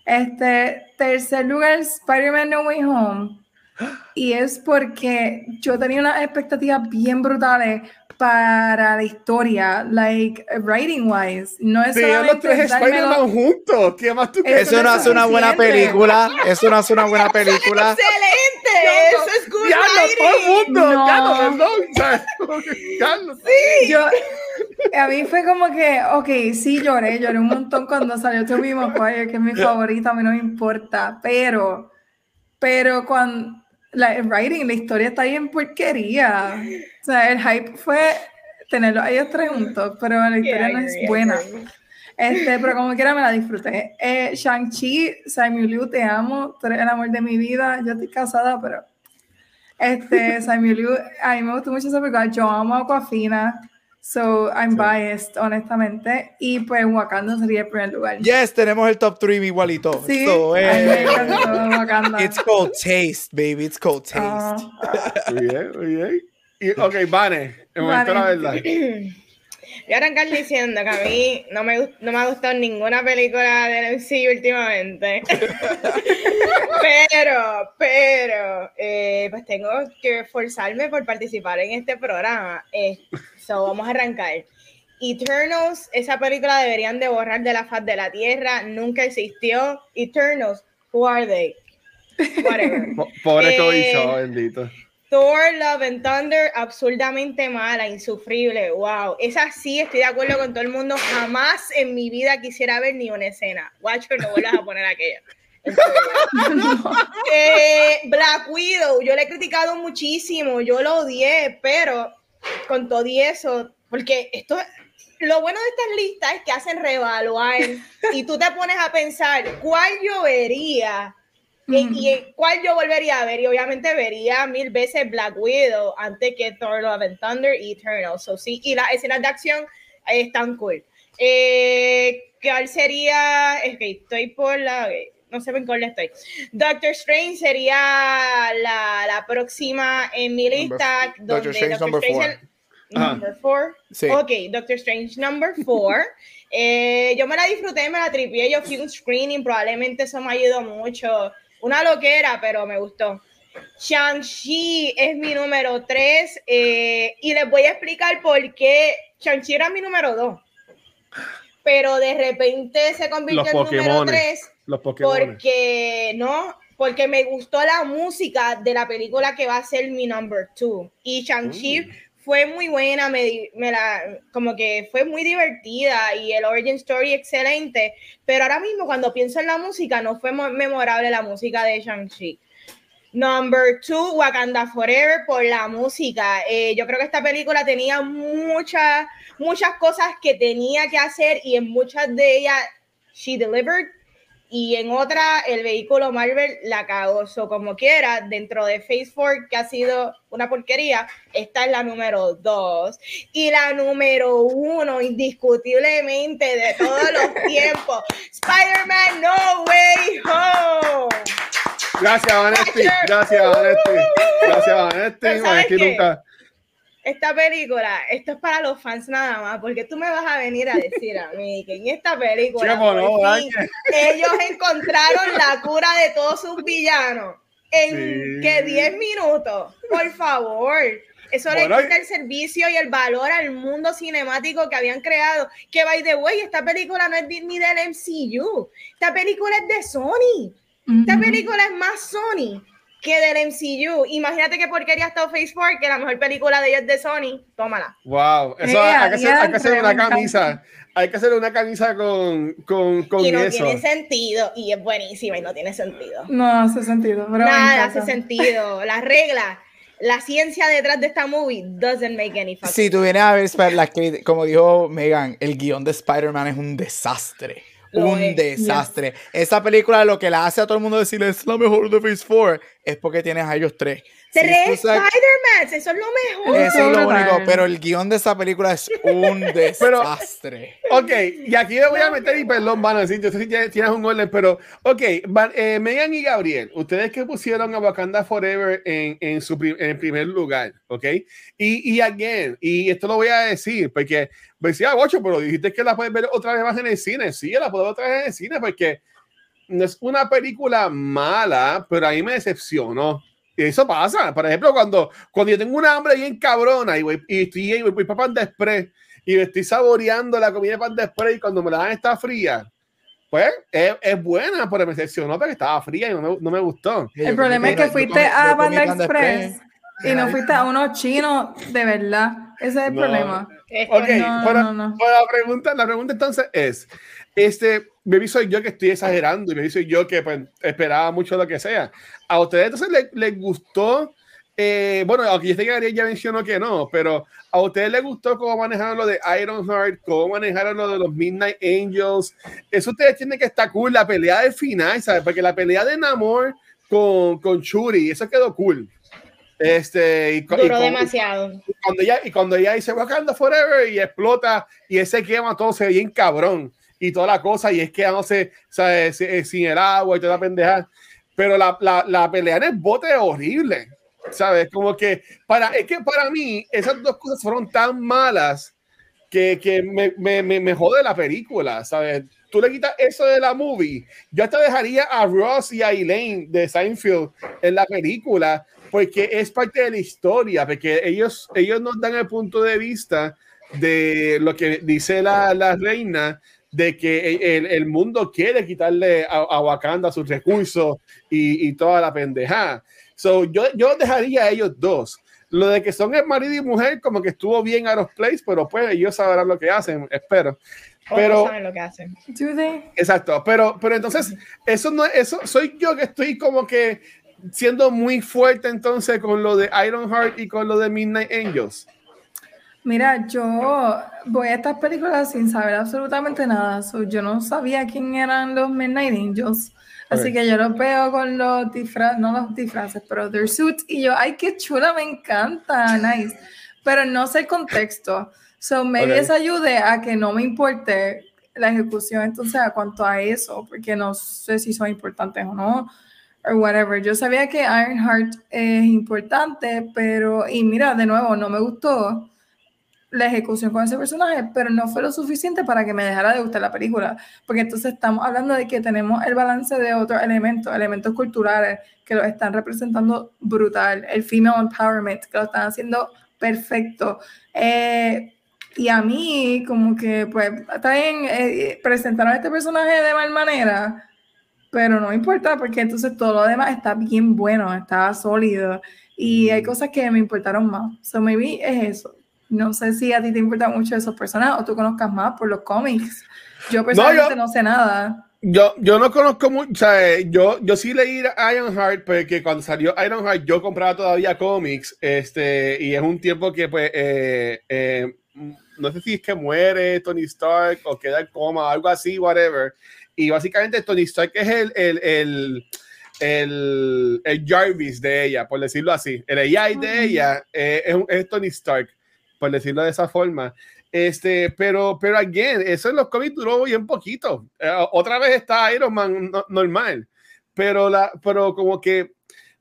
Este, tercer lugar, Spider-Man No Way Home. Y es porque yo tenía unas expectativas bien brutales para la historia, like writing wise. No es sí, los tres Spider-Man juntos. ¿Qué más tú Eso no hace una buena película. Eso no hace una buena película. Excelente. Eso es good Ya no, todo el mundo. No. Carlos, <laughs> Carlos. Sí. Yo, a mí fue como que, ok, sí lloré, lloré un montón cuando salió Tobey Maguire, que es mi favorita, a mí no me importa, pero, pero cuando la, el writing, la historia está ahí en porquería. O sea, el hype fue tenerlo a ellos tres juntos, pero la historia no es buena. Este, pero como quiera me la disfruté. Eh, Shang-Chi, Samuel Liu, te amo, tú eres el amor de mi vida. Yo estoy casada, pero este, Samuel Liu, a mí me gustó mucho esa película. Yo amo a Aquafina. So, I'm biased, honestamente. Y pues Wakanda sería el primer lugar. Yes, tenemos el top 3 igualito. Sí, so, eh, Wakanda. It's called taste, baby. It's called taste. Uh, muy bien, muy bien. Y, ok, Vane, en momento la verdad. <clears throat> Voy a arrancar diciendo que a mí no me, no me ha gustado ninguna película de MCU últimamente. <laughs> pero, pero, eh, pues tengo que forzarme por participar en este programa. Eh, so, vamos a arrancar. Eternals, esa película deberían de borrar de la faz de la tierra, nunca existió. Eternals, who are they? <laughs> Whatever. Pobre eh, bendito. Thor, Love and Thunder, absurdamente mala, insufrible. Wow, esa sí, estoy de acuerdo con todo el mundo. Jamás en mi vida quisiera ver ni una escena. Watcher, no vuelvas a poner aquella. <laughs> Eh, Black Widow, yo le he criticado muchísimo, yo lo odié, pero con todo y eso, porque esto, lo bueno de estas listas es que hacen reevaluar y tú te pones a pensar cuál yo vería ¿Y, cuál yo volvería a ver? Y obviamente vería mil veces Black Widow antes que Thor Love and Thunder y Eternal. So, sí, y las escenas de acción están cool. Eh, ¿Cuál sería? Es que estoy por la. No sé en cuál estoy. Doctor Strange sería la, la próxima en mi lista. Doctor Strange number four. Number four. Sí. Ok, Doctor Strange number <laughs> four. eh, yo me la disfruté, me la tripié. Yo fui un screening, probablemente eso me ayudó mucho una loquera, pero me gustó. Shang-Chi es mi número 3 eh, y les voy a explicar por qué Shang-Chi era mi número 2. Pero de repente se convirtió en número 3 porque no, porque me gustó la música de la película que va a ser mi number 2 y Shang-Chi mm fue muy buena, me, me, la, como que fue muy divertida y el origin story excelente, pero ahora mismo cuando pienso en la música no fue memorable la música de Shang-Chi. Number two, Wakanda Forever por la música. Eh, yo creo que esta película tenía muchas, muchas cosas que tenía que hacer y en muchas de ellas she delivered y en otra el vehículo Marvel la cagó. So, como quiera, dentro de Phase 4, que ha sido una porquería, esta es la número 2. Y la número 1, indiscutiblemente, de todos los <laughs> tiempos, Spider-Man No Way Home. Gracias, Vanetti. Gracias, Vanetti. Gracias, Vanetti. Vanetti nunca esta película, esto es para los fans nada más, porque tú me vas a venir a decir a mí que en esta película ellos encontraron la cura de todos sus villanos en que 10 minutos, por favor. Eso le quita el servicio y el valor al mundo cinemático que habían creado. Que, by the way, esta película no es ni del MCU. Esta película es de Sony. Esta película es más Sony que del MCU. Imagínate qué porquería estado Phase 4, que la mejor película de ellos es de Sony. Tómala. Wow, eso hay, que hacer, hay, que hacer, una camisa. Hay que hacer una camisa con, con, con y no eso. tiene sentido. Y es buenísima y no tiene sentido. No hace sentido. Nada hace sentido. Las reglas la ciencia detrás de esta movie doesn't make any fucking Si tú vienes a ver, como dijo Megan, el guion de Spider-Man es un desastre un desastre. Esa película lo que la hace a todo el mundo decirle es la mejor de Phase 4 es porque tienes a ellos tres. Tres Spider-Man, eso es lo mejor. Eso es lo único, pero el guion de esa película es un <laughs> desastre. ok, y aquí le voy a meter, y perdón, van a decir, yo sé si tienes un orden, pero, ok, eh, Megan y Gabriel, ustedes que pusieron a Wakanda Forever en, en, su en primer lugar, ok, y, y again, y esto lo voy a decir, porque decía, ocho, pero dijiste que la puedes ver otra vez más en el cine, sí, la puedo ver otra vez en el cine, porque no es una película mala, pero a mí me decepcionó. Y eso pasa. Por ejemplo, cuando, cuando yo tengo una hambre bien cabrona y, voy, y estoy voy, voy para Pan de Express y me estoy saboreando la comida de Pan de Express y cuando me la dan está fría, pues es, es, buena, pero me decepcionó porque estaba fría y no me, no me gustó. El problema es que fuiste a Panda Express y no fuiste a unos chinos de verdad. Ese es el problema. Ok, para, la, pregunta, la pregunta entonces es, este, me soy yo que estoy exagerando y me soy yo que pues, esperaba mucho lo que sea. ¿A ustedes entonces les, gustó? Eh, bueno, aquí este Gabriel ya mencionó que no, pero ¿a ustedes les gustó cómo manejaron lo de Ironheart? ¿Cómo manejaron lo de los Midnight Angels? Eso ustedes tienen que estar cool. La pelea del final, ¿sabes? Porque la pelea de Namor con, con Churi, eso quedó cool. Este, y, Duró demasiado. Y cuando, ella, y cuando ella dice Wakanda Forever y explota y ese quema todo se ve bien cabrón y toda la cosa y es quedándose ¿sabes? Eh, sin el agua y toda la pendeja. Pero la, la, la pelea en el bote es horrible. ¿Sabes? Como que para, es que para mí esas dos cosas fueron tan malas que, que me, me, me, jode la película, ¿sabes? Tú le quitas eso de la movie. Yo hasta dejaría a Ross y a Elaine de Seinfeld en la película porque es parte de la historia, porque ellos, ellos nos dan el punto de vista de lo que dice la, la reina, de que el, el, mundo quiere quitarle a, a Wakanda sus recursos y, y, toda la pendejada. So, yo, yo dejaría a ellos dos. Lo de que son el marido y mujer, como que estuvo bien a los plays, pero pues ellos sabrán lo que hacen, espero. Pero, saben lo que hacen. Exacto, pero, pero entonces, eso no eso soy yo que estoy como que siendo muy fuerte entonces con lo de Ironheart y con lo de Midnight Angels? Mira, yo voy a estas películas sin saber absolutamente nada. yo no sabía quién eran los Midnight Angels. Así que yo los veo con los disfraces, no los disfraces, pero their suits. Y yo, ay, qué chula, me encanta, nice. Pero no sé el contexto. So maybe eso ayude a que no me importe la ejecución entonces a cuanto a eso, porque no sé si son importantes o no o whatever. Yo sabía que Ironheart es importante, pero, y mira, de nuevo, no me gustó la ejecución con ese personaje, pero no fue lo suficiente para que me dejara de gustar la película, porque entonces estamos hablando de que tenemos el balance de otros elementos, elementos culturales que lo están representando brutal, el female empowerment, que lo están haciendo perfecto. Eh, y a mí, como que, pues, también eh, presentaron a este personaje de mal manera, pero no importa porque entonces todo lo demás está bien bueno, está sólido y hay mm. cosas que me importaron más. So maybe es eso. No sé si a ti te importa mucho esos personajes o tú conozcas más por los cómics. Yo personalmente no, sé nada. Yo, yo no conozco mucho, o sea, yo, yo sí leí Ironheart porque cuando salió Ironheart yo compraba todavía cómics, este, y es un tiempo que pues, eh, eh, no sé si es que muere Tony Stark o queda en coma, algo así, whatever. Y básicamente Tony Stark es el, el, el, el, el Jarvis de ella, por decirlo así. El AI de ella eh, es, es, Tony Stark, por decirlo de esa forma. Este, pero, pero again, eso en los cómics duró bien poquito. Eh, otra vez está Iron Man normal, pero, la, pero como que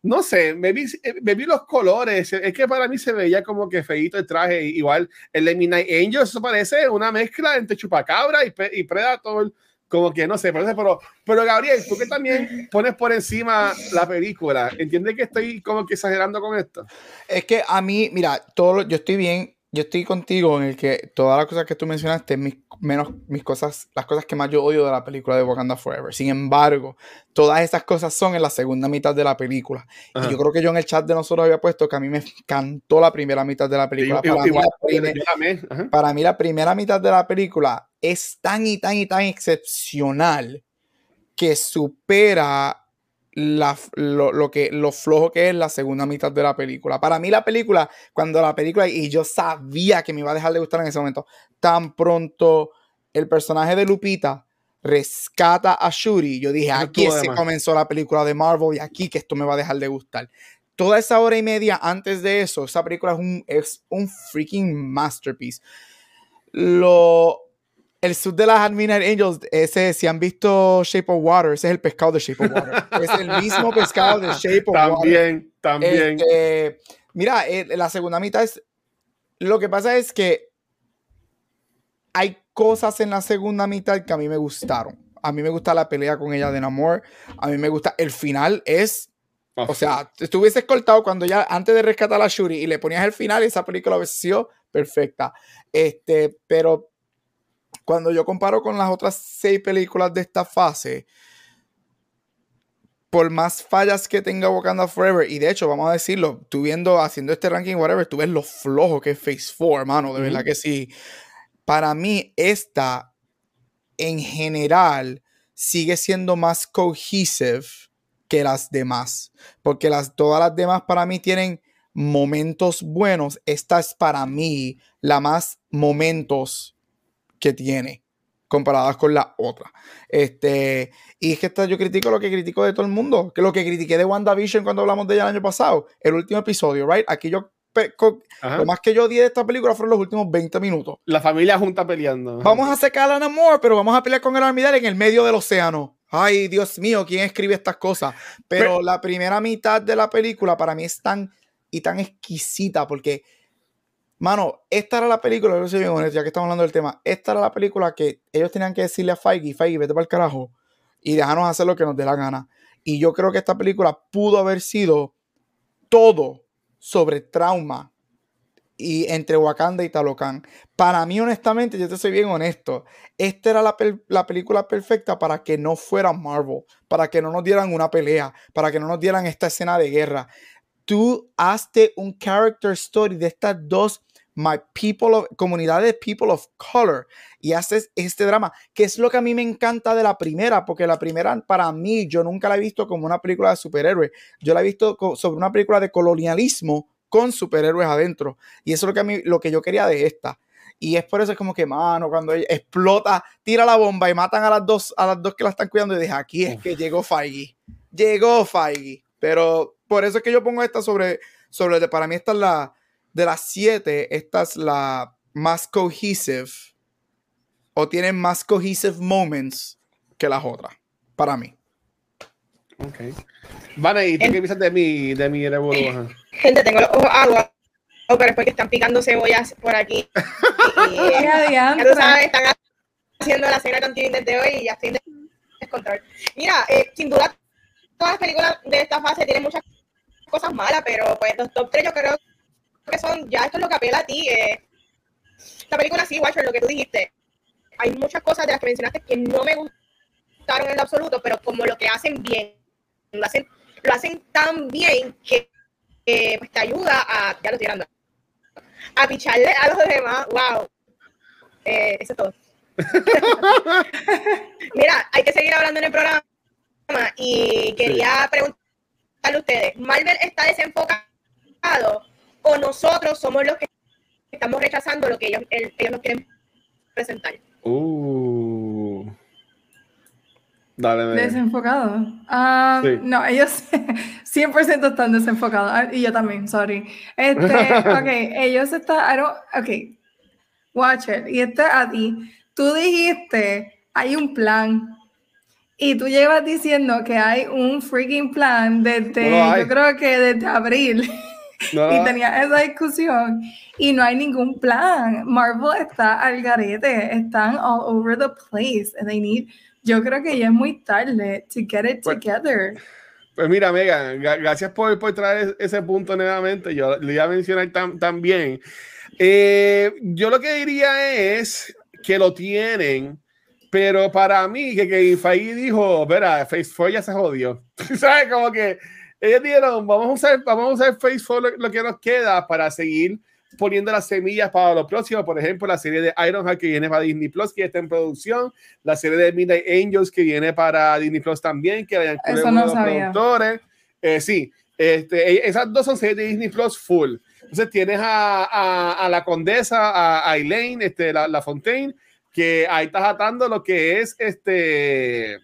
no sé, me vi, me vi, los colores, es que para mí se veía como que feito el traje, igual el de Midnight Angels, eso parece una mezcla entre Chupacabra y, y Predator, como que no sé, parece, pero, pero Gabriel, tú que también pones por encima la película, ¿entiendes que estoy como que exagerando con esto? Es que a mí, mira, todo, yo estoy bien yo estoy contigo en el que todas las cosas que tú mencionaste, mis, menos mis cosas, las cosas que más yo odio de la película de Wakanda Forever. Sin embargo, todas esas cosas son en la segunda mitad de la película. Y yo creo que yo en el chat de nosotros había puesto que a mí me encantó la primera mitad de la película. para, mí la primera mitad de la película es tan y tan y tan excepcional que supera la, lo, que, lo flojo que es la segunda mitad de la película. Para mí la película, cuando la película, y yo sabía que me iba a dejar de gustar en ese momento, tan pronto el personaje de Lupita rescata a Shuri, yo dije, aquí se comenzó la película de Marvel y aquí que esto me va a dejar de gustar. Toda esa hora y media antes de eso, esa película es un, es un freaking masterpiece. Lo, el sud de las Midnight Angels, ese, si han visto Shape of Water, ese es el pescado de Shape of Water. es el mismo <laughs> pescado de Shape of Water. También, también. Este, mira, eh, la segunda mitad es. Lo que pasa es que hay cosas en la segunda mitad que a mí me gustaron. A mí me gusta la pelea con ella de Namor. A mí me gusta. El final es. Ah, o sea, si estuvieses cortado cuando ya antes de rescatar a Shuri y le ponías el final, esa película hubiese sido perfecta. Este, pero cuando yo comparo con las otras seis películas de esta fase, por más fallas que tenga Wakanda Forever, y de hecho, vamos a decirlo, tú viendo, haciendo este ranking, whatever, tú ves lo flojo que es Phase 4, hermano, de verdad que sí. Para mí, esta, en general, sigue siendo más cohesive que las demás, porque las, todas las demás para mí tienen momentos buenos. Esta es para mí la más momentos que tiene comparadas con la otra. Este, y es que esta, yo critico lo que critico de todo el mundo, que lo que critiqué de WandaVision cuando hablamos de ella el año pasado, el último episodio, right? Aquí yo lo más que yo di de esta película fueron los últimos 20 minutos. La familia junta peleando. Vamos a secar a Namor, pero vamos a pelear con el Armidal en el medio del océano. Ay, Dios mío, ¿quién escribe estas cosas? Pero la primera mitad de la película para mí es tan y tan exquisita porque Mano, esta era la película, yo soy bien honesto, ya que estamos hablando del tema, esta era la película que ellos tenían que decirle a Feige, Feige, vete para el carajo y déjanos hacer lo que nos dé la gana. Y yo creo que esta película pudo haber sido todo sobre trauma y entre Wakanda y Talocan. Para mí, honestamente, yo te soy bien honesto, esta era la, la, película perfecta para que no fuera Marvel, para que no nos dieran una pelea, para que no nos dieran esta escena de guerra. Tú hazte un character story de estas dos my people of, comunidad de people of color y haces este drama, que es lo que a mí me encanta de la primera, porque la primera para mí yo nunca la he visto como una película de superhéroes, yo la he visto sobre una película de colonialismo con superhéroes adentro y eso es lo que a mí lo que yo quería de esta. Y es por eso es como que, mano, cuando ella explota, tira la bomba y matan a las dos, a las dos que la están cuidando, y dije, aquí es que llegó Feige. Llegó Feige. Pero por eso es que yo pongo esta sobre, sobre para mí esta es la, de las siete, esta es la más cohesive o tiene más cohesive moments que las otras, para mí. Ok. Vale, ¿y tú qué piensas de mi, de mi revolución? Gente, tengo los ojos agua, pero es porque están picando cebollas por aquí. <laughs> y, ya tú sabes, están haciendo la cena con desde hoy y ya estoy descontrol. Mira, eh, sin duda, todas las películas de esta fase tienen muchas cosas malas, pero pues los top 3 yo creo que son, ya esto es lo que apela a ti. Eh. La película sí, Watcher, lo que tú dijiste. Hay muchas cosas de las que mencionaste que no me gustaron en lo absoluto, pero como lo que hacen bien, lo hacen, lo hacen tan bien que pues te ayuda a, ya lo estoy a picharle a los demás. Wow. Eh, eso es todo. <laughs> Mira, hay que seguir hablando en el programa y quería preguntarle a ustedes, ¿Marvel está desenfocado o nosotros somos los que estamos rechazando lo que ellos, ellos nos quieren presentar. Uh. Dale, Desenfocado. Ah, no, ellos <laughs> 100% están desenfocados. Ah, y yo también, sorry. Este, <laughs> ok, ellos están. Ok, watch it. Y este a ti. Tú dijiste, hay un plan. Y tú llevas diciendo que hay un freaking plan desde, yo creo que desde abril. <laughs> <laughs> y tenía esa discusión y no hay ningún plan. Marvel está al garete, están all over the place and they need, yo creo que ya es muy tarde to get it pues, together. Pues mira, Megan, gracias por, por traer ese punto nuevamente. Yo le iba a mencionar también. Eh, yo lo que diría es que lo tienen, pero para mí, que, que Fai dijo, verá, Face 4 ya se jodió. <laughs> ¿Sabes? Como que ellos dijeron, vamos a usar, vamos a usar Face 4 lo, que nos queda para seguir poniendo las semillas para lo próximo. Por ejemplo, la serie de Ironheart que viene para Disney Plus, que está en producción. La serie de Midnight Angels que viene para Disney Plus también, que vayan Eso no los productores. Eh, sí, este, e, esas dos son series de Disney Plus full. Entonces tienes a, a, a la condesa, a, Elaine, este, la, la, Fontaine, que ahí estás atando lo que es este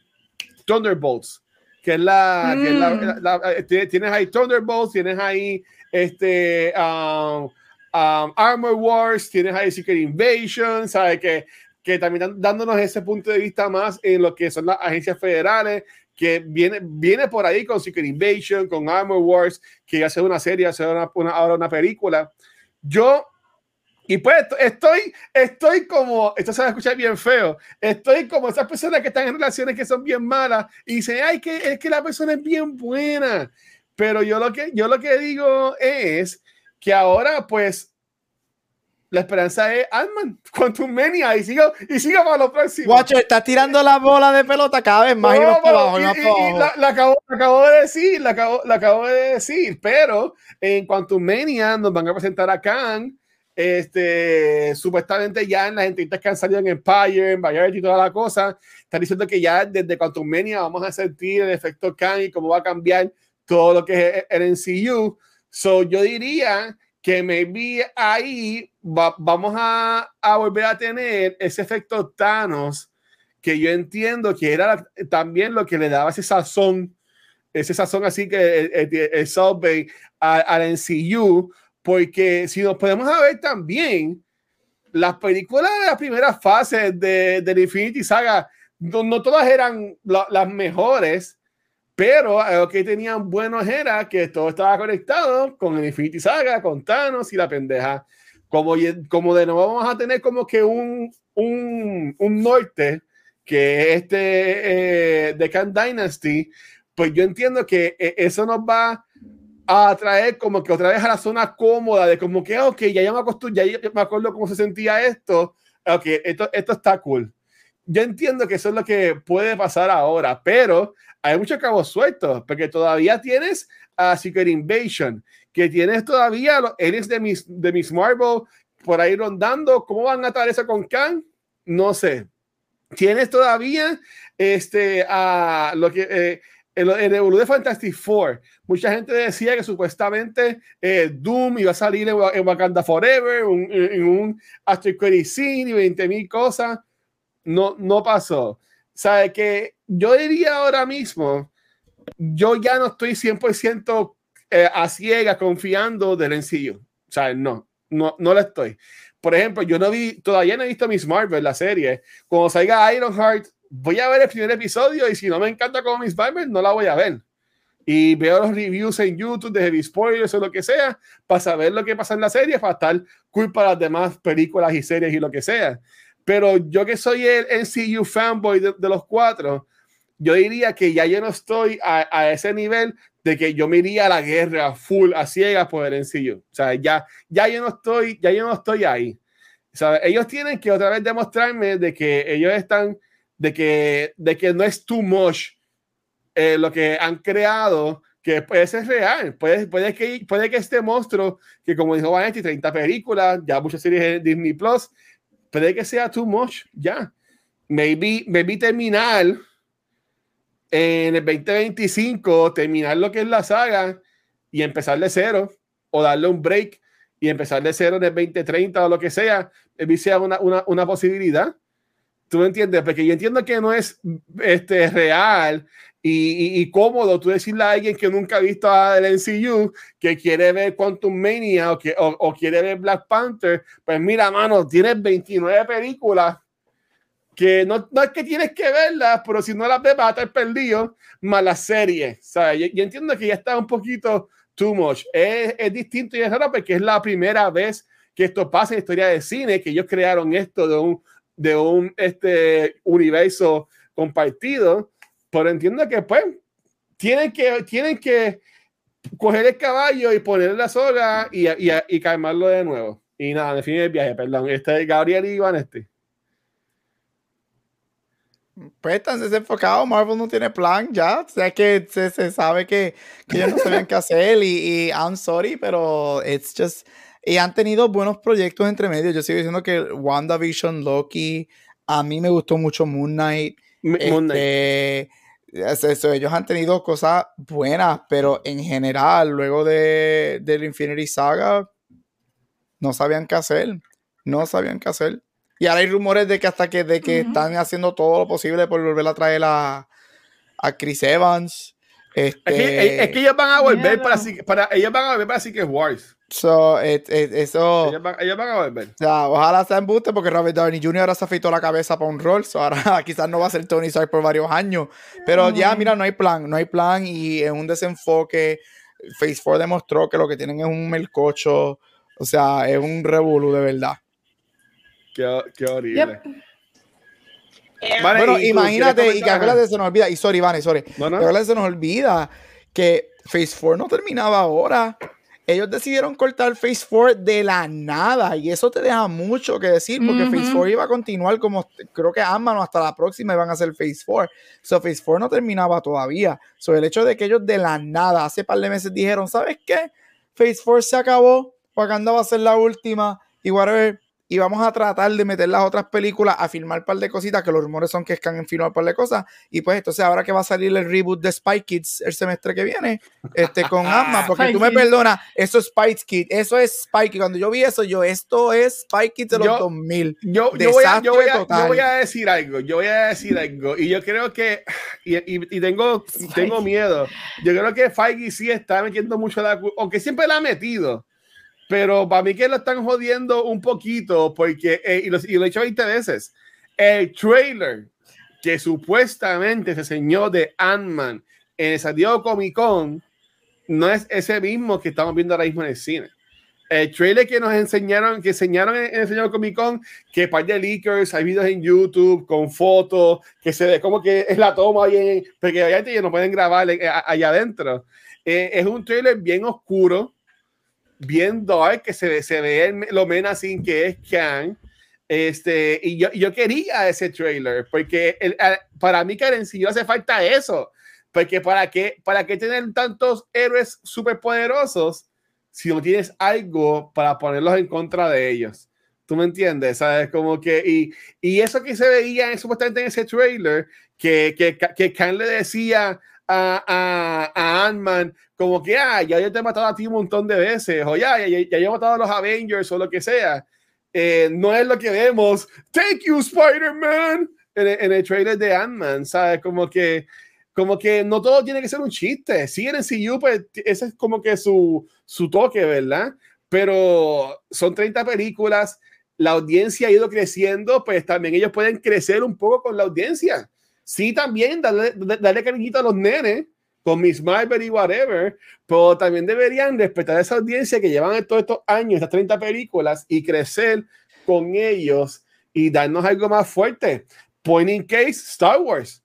Thunderbolts, que es la, que es la, mm. eh, tienes ahí Thunderbolts, tienes ahí este um, um, Armor Wars, tienes ahí Secret Invasion, ¿sabes? Que, que también dándonos ese punto de vista más en lo que son las agencias federales, que viene, viene por ahí con Secret Invasion, con Armor Wars, que hace una serie, hace una, una, ahora una película. Yo, y pues estoy, estoy como, esto se va a escuchar bien feo, estoy como esas personas que están en relaciones que son bien malas y dicen, ay, que es que la persona es bien buena. Pero yo lo que, yo lo que digo es que ahora, pues, la esperanza es Ant-Man, <laughs> Quantum Mania, y sigo, y sigo para lo próximo. Watcher, está tirando la bola de pelota cada vez más y más para abajo. la, acabo, acabo, de decir, la acabo, la acabo de decir, pero en Quantum Mania nos van a presentar a Kang, este, supuestamente ya en las entrevistas que han salido en Empire, en Variety y toda la cosa, están diciendo que ya desde Quantum Mania vamos a sentir el efecto Kang y cómo va a cambiar todo lo que es el NCU. So, yo diría que maybe ahí vamos a, a, volver a tener ese efecto Thanos que yo entiendo que era también lo que le daba ese sazón, ese sazón así que el, el, Subway al MCU, porque si nos podemos ver también, las películas de las primeras fases de, de Infinity Saga, no, no todas eran las mejores, pero lo que tenían buenos era que todo estaba conectado con el Infinity Saga, con Thanos y la pendeja. Como, como de nuevo vamos a tener como que un, un, un norte, que es este eh, The Khan Dynasty, pues yo entiendo que eh, eso nos va a traer como que otra vez a la zona cómoda de como que, ok, ya, ya, me, ya me acuerdo cómo se sentía esto, ok, esto, esto está cool. Yo entiendo que eso es lo que puede pasar ahora, pero hay muchos cabos sueltos, porque todavía tienes a Secret Invasion, que tienes todavía los aliens de Miss, de Miss Marvel por ahí rondando. ¿Cómo van a atar eso con Khan? No sé. Tienes todavía este, a lo que. Eh, el, el de Fantastic Four, mucha gente decía que supuestamente eh, Doom iba a salir en, Wakanda Forever, en un Credit Scene y 20 mil cosas. No, no pasó. ¿Sabe que yo diría ahora mismo, yo ya no estoy 100% eh, a ciegas confiando del sencillo. O sea, no, no, no lo estoy. Por ejemplo, yo no vi, todavía no he visto Miss Marvel, la serie. Cuando salga Ironheart, voy a ver el primer episodio y si no me encanta como Miss Marvel, no la voy a ver. Y veo los reviews en YouTube de heavy spoilers o lo que sea, para saber lo que pasa en la serie, para estar culpa de las demás películas y series y lo que sea. Pero yo que soy el NCU fanboy de, los cuatro, yo diría que ya yo no estoy a, ese nivel de que yo me iría a la guerra full, a ciegas por el NCU. O sea, ya, ya yo no estoy, ya yo no estoy ahí. O ellos tienen que otra vez demostrarme de que ellos están, de que, de que no es too much eh, lo que han creado, que puede ser real. Puede, puede, que, puede que este monstruo, que como dijo Vanetti, 30 películas, ya muchas series de Disney Plus, puede que sea too much, ya. Maybe, maybe terminar en el 2025 terminar lo que es la saga y empezar de cero o darle un break y empezar de cero en el 2030 o lo que sea, sea una, una, una posibilidad. ¿Tú me entiendes? Porque yo entiendo que no es este, real y, y, cómodo tú decirle a alguien que nunca ha visto a el NCU que quiere ver Quantum Mania o, que, o, o quiere ver Black Panther. Pues mira, mano, tienes 29 películas que no, no es que tienes que verlas, pero si no las ves vas a estar perdido, más la serie. ¿sabes? Yo, entiendo que ya está un poquito too much. Es, es, distinto y es raro porque es la primera vez que esto pasa en la historia de cine, que ellos crearon esto de un, de un este, universo compartido. Pero entiendo que pues tienen que, tienen que coger el caballo y ponerle la soga y, y, y calmarlo de nuevo. Y nada, fin, el viaje, perdón. Este es Gabriel y Iván este pues están desenfocados, Marvel no tiene plan ya, o sea que se, se sabe que, que, ellos no saben qué hacer y, y, I'm sorry, pero it's just, y han tenido buenos proyectos entre medio, yo sigo diciendo que WandaVision, Loki, a mí me gustó mucho Moon Knight, Moon Knight. Este, eso, ellos han tenido cosas buenas, pero en general, luego de, del Infinity Saga, no sabían qué hacer, no sabían qué hacer. Y ahora hay rumores de que hasta que, de que están haciendo todo lo posible por volver a traer a, a Chris Evans. Este, es, que, es, que, ellos van a volver para, para, ellos van a volver para Secret Wars. So, it, it, eso, ellos van, ellos, van, a volver. O sea, ojalá sea embuste porque Robert Downey Jr. ahora se afeitó la cabeza para un rol. So ahora <laughs> quizás no va a ser Tony Stark por varios años. Pero ya, mira, no hay plan. No hay plan y es un desenfoque. Phase 4 demostró que lo que tienen es un melcocho. O sea, es un revolú de verdad. Qué, qué horrible. Vale, bueno, imagínate, y que acuérdate, se nos olvida, y sorry, Vane, sorry, no, no. se nos olvida que Phase 4 no terminaba ahora. Ellos decidieron cortar Phase 4 de la nada, y eso te deja mucho que decir, porque uh -huh. Phase 4 iba a continuar como, creo que Amano hasta la próxima iban a hacer Phase 4. So, Phase 4 no terminaba todavía. So, el hecho de que ellos de la nada, hace par de meses dijeron, ¿sabes qué? Phase 4 se acabó, Wakanda va a ser la última, y whatever, y vamos a tratar de meter las otras películas a filmar un par de cositas, que los rumores son que están en filmar un par de cosas. Y pues entonces ahora que va a salir el reboot de Spy Kids el semestre que viene, este, con <laughs> Amma, porque Spy tú me perdonas, eso es Spy Kids, eso es Spy Kids. Cuando yo vi eso, yo, esto es Spy Kids de los yo, 2000. Yo, yo, voy a, yo, voy a, yo, voy a, decir algo, yo voy a decir algo, y yo creo que, y, y, y tengo, tengo miedo, yo creo que Feige sí está metiendo mucho la, aunque siempre la ha metido, pero para mí que lo están jodiendo un poquito, porque, eh, y, lo, y, lo, he dicho 20 veces, el trailer que supuestamente se enseñó de Ant-Man en el San Diego Comic Con no es ese mismo que estamos viendo ahora mismo en el cine. El trailer que nos enseñaron, que enseñaron en, el señor Comic Con, que par de leakers, hay videos en YouTube con fotos, que se ve como que es la toma ahí, en, porque obviamente ellos no pueden grabar eh, allá adentro. Eh, es un trailer bien oscuro, bien dark, que se, se ve el, lo menacing que es Kang. Este, y yo, yo quería ese trailer, porque el, para mí, Karen, si yo hace falta eso, porque para qué, para qué tener tantos héroes superpoderosos si no tienes algo para ponerlos en contra de ellos. ¿Tú me entiendes? ¿Sabes? Como que, y, y eso que se veía en, supuestamente en ese trailer, que, que, que Khan le decía a, a, a Ant-Man, como que, ah, ya yo te he matado a ti un montón de veces, o ya, ya, ya yo he matado a los Avengers o lo que sea. Eh, no es lo que vemos. Thank you, Spider-Man. En, en, el trailer de Ant-Man, ¿sabes? Como que, como que no todo tiene que ser un chiste. Sí, en el CU, pues ese es como que su, su toque, ¿verdad? Pero son 30 películas, la audiencia ha ido creciendo, pues también ellos pueden crecer un poco con la audiencia sí también darle, darle cariñito a los nenes con Miss Marvel y whatever, pero también deberían respetar a esa audiencia que llevan todos estos años, estas 30 películas y crecer con ellos y darnos algo más fuerte. Point in case, Star Wars.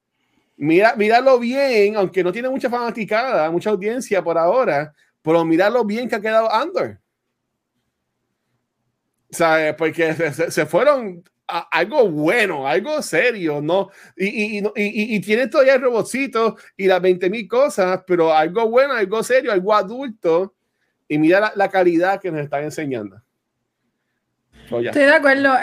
Mira, míralo bien, aunque no tiene mucha fanaticada, mucha audiencia por ahora, pero míralo bien que ha quedado Andor. ¿Sabes? Porque se, se fueron a, algo bueno, algo serio, ¿no? Y, y, y, y tiene todavía el robotcito y las 20 mil cosas, pero algo bueno, algo serio, algo adulto. Y mira la, la calidad que nos están enseñando. Yeah. Estoy de acuerdo.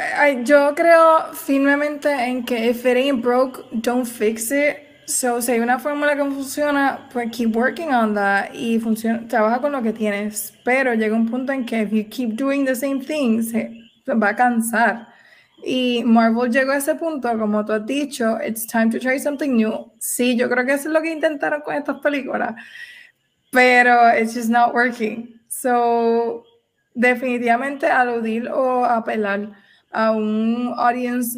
Yo creo firmemente en que if it ain't broke, don't fix it. So, si hay una fórmula que funciona, pues keep working on that y funciona, trabaja con lo que tienes. Pero llega un punto en que if you keep doing the same things, se va a cansar. Y Marvel llegó a ese punto, como tú has dicho, it's time to try something new. Sí, yo creo que eso es lo que intentaron con estas películas, pero it's just not working. So, definitivamente aludir o apelar a un audience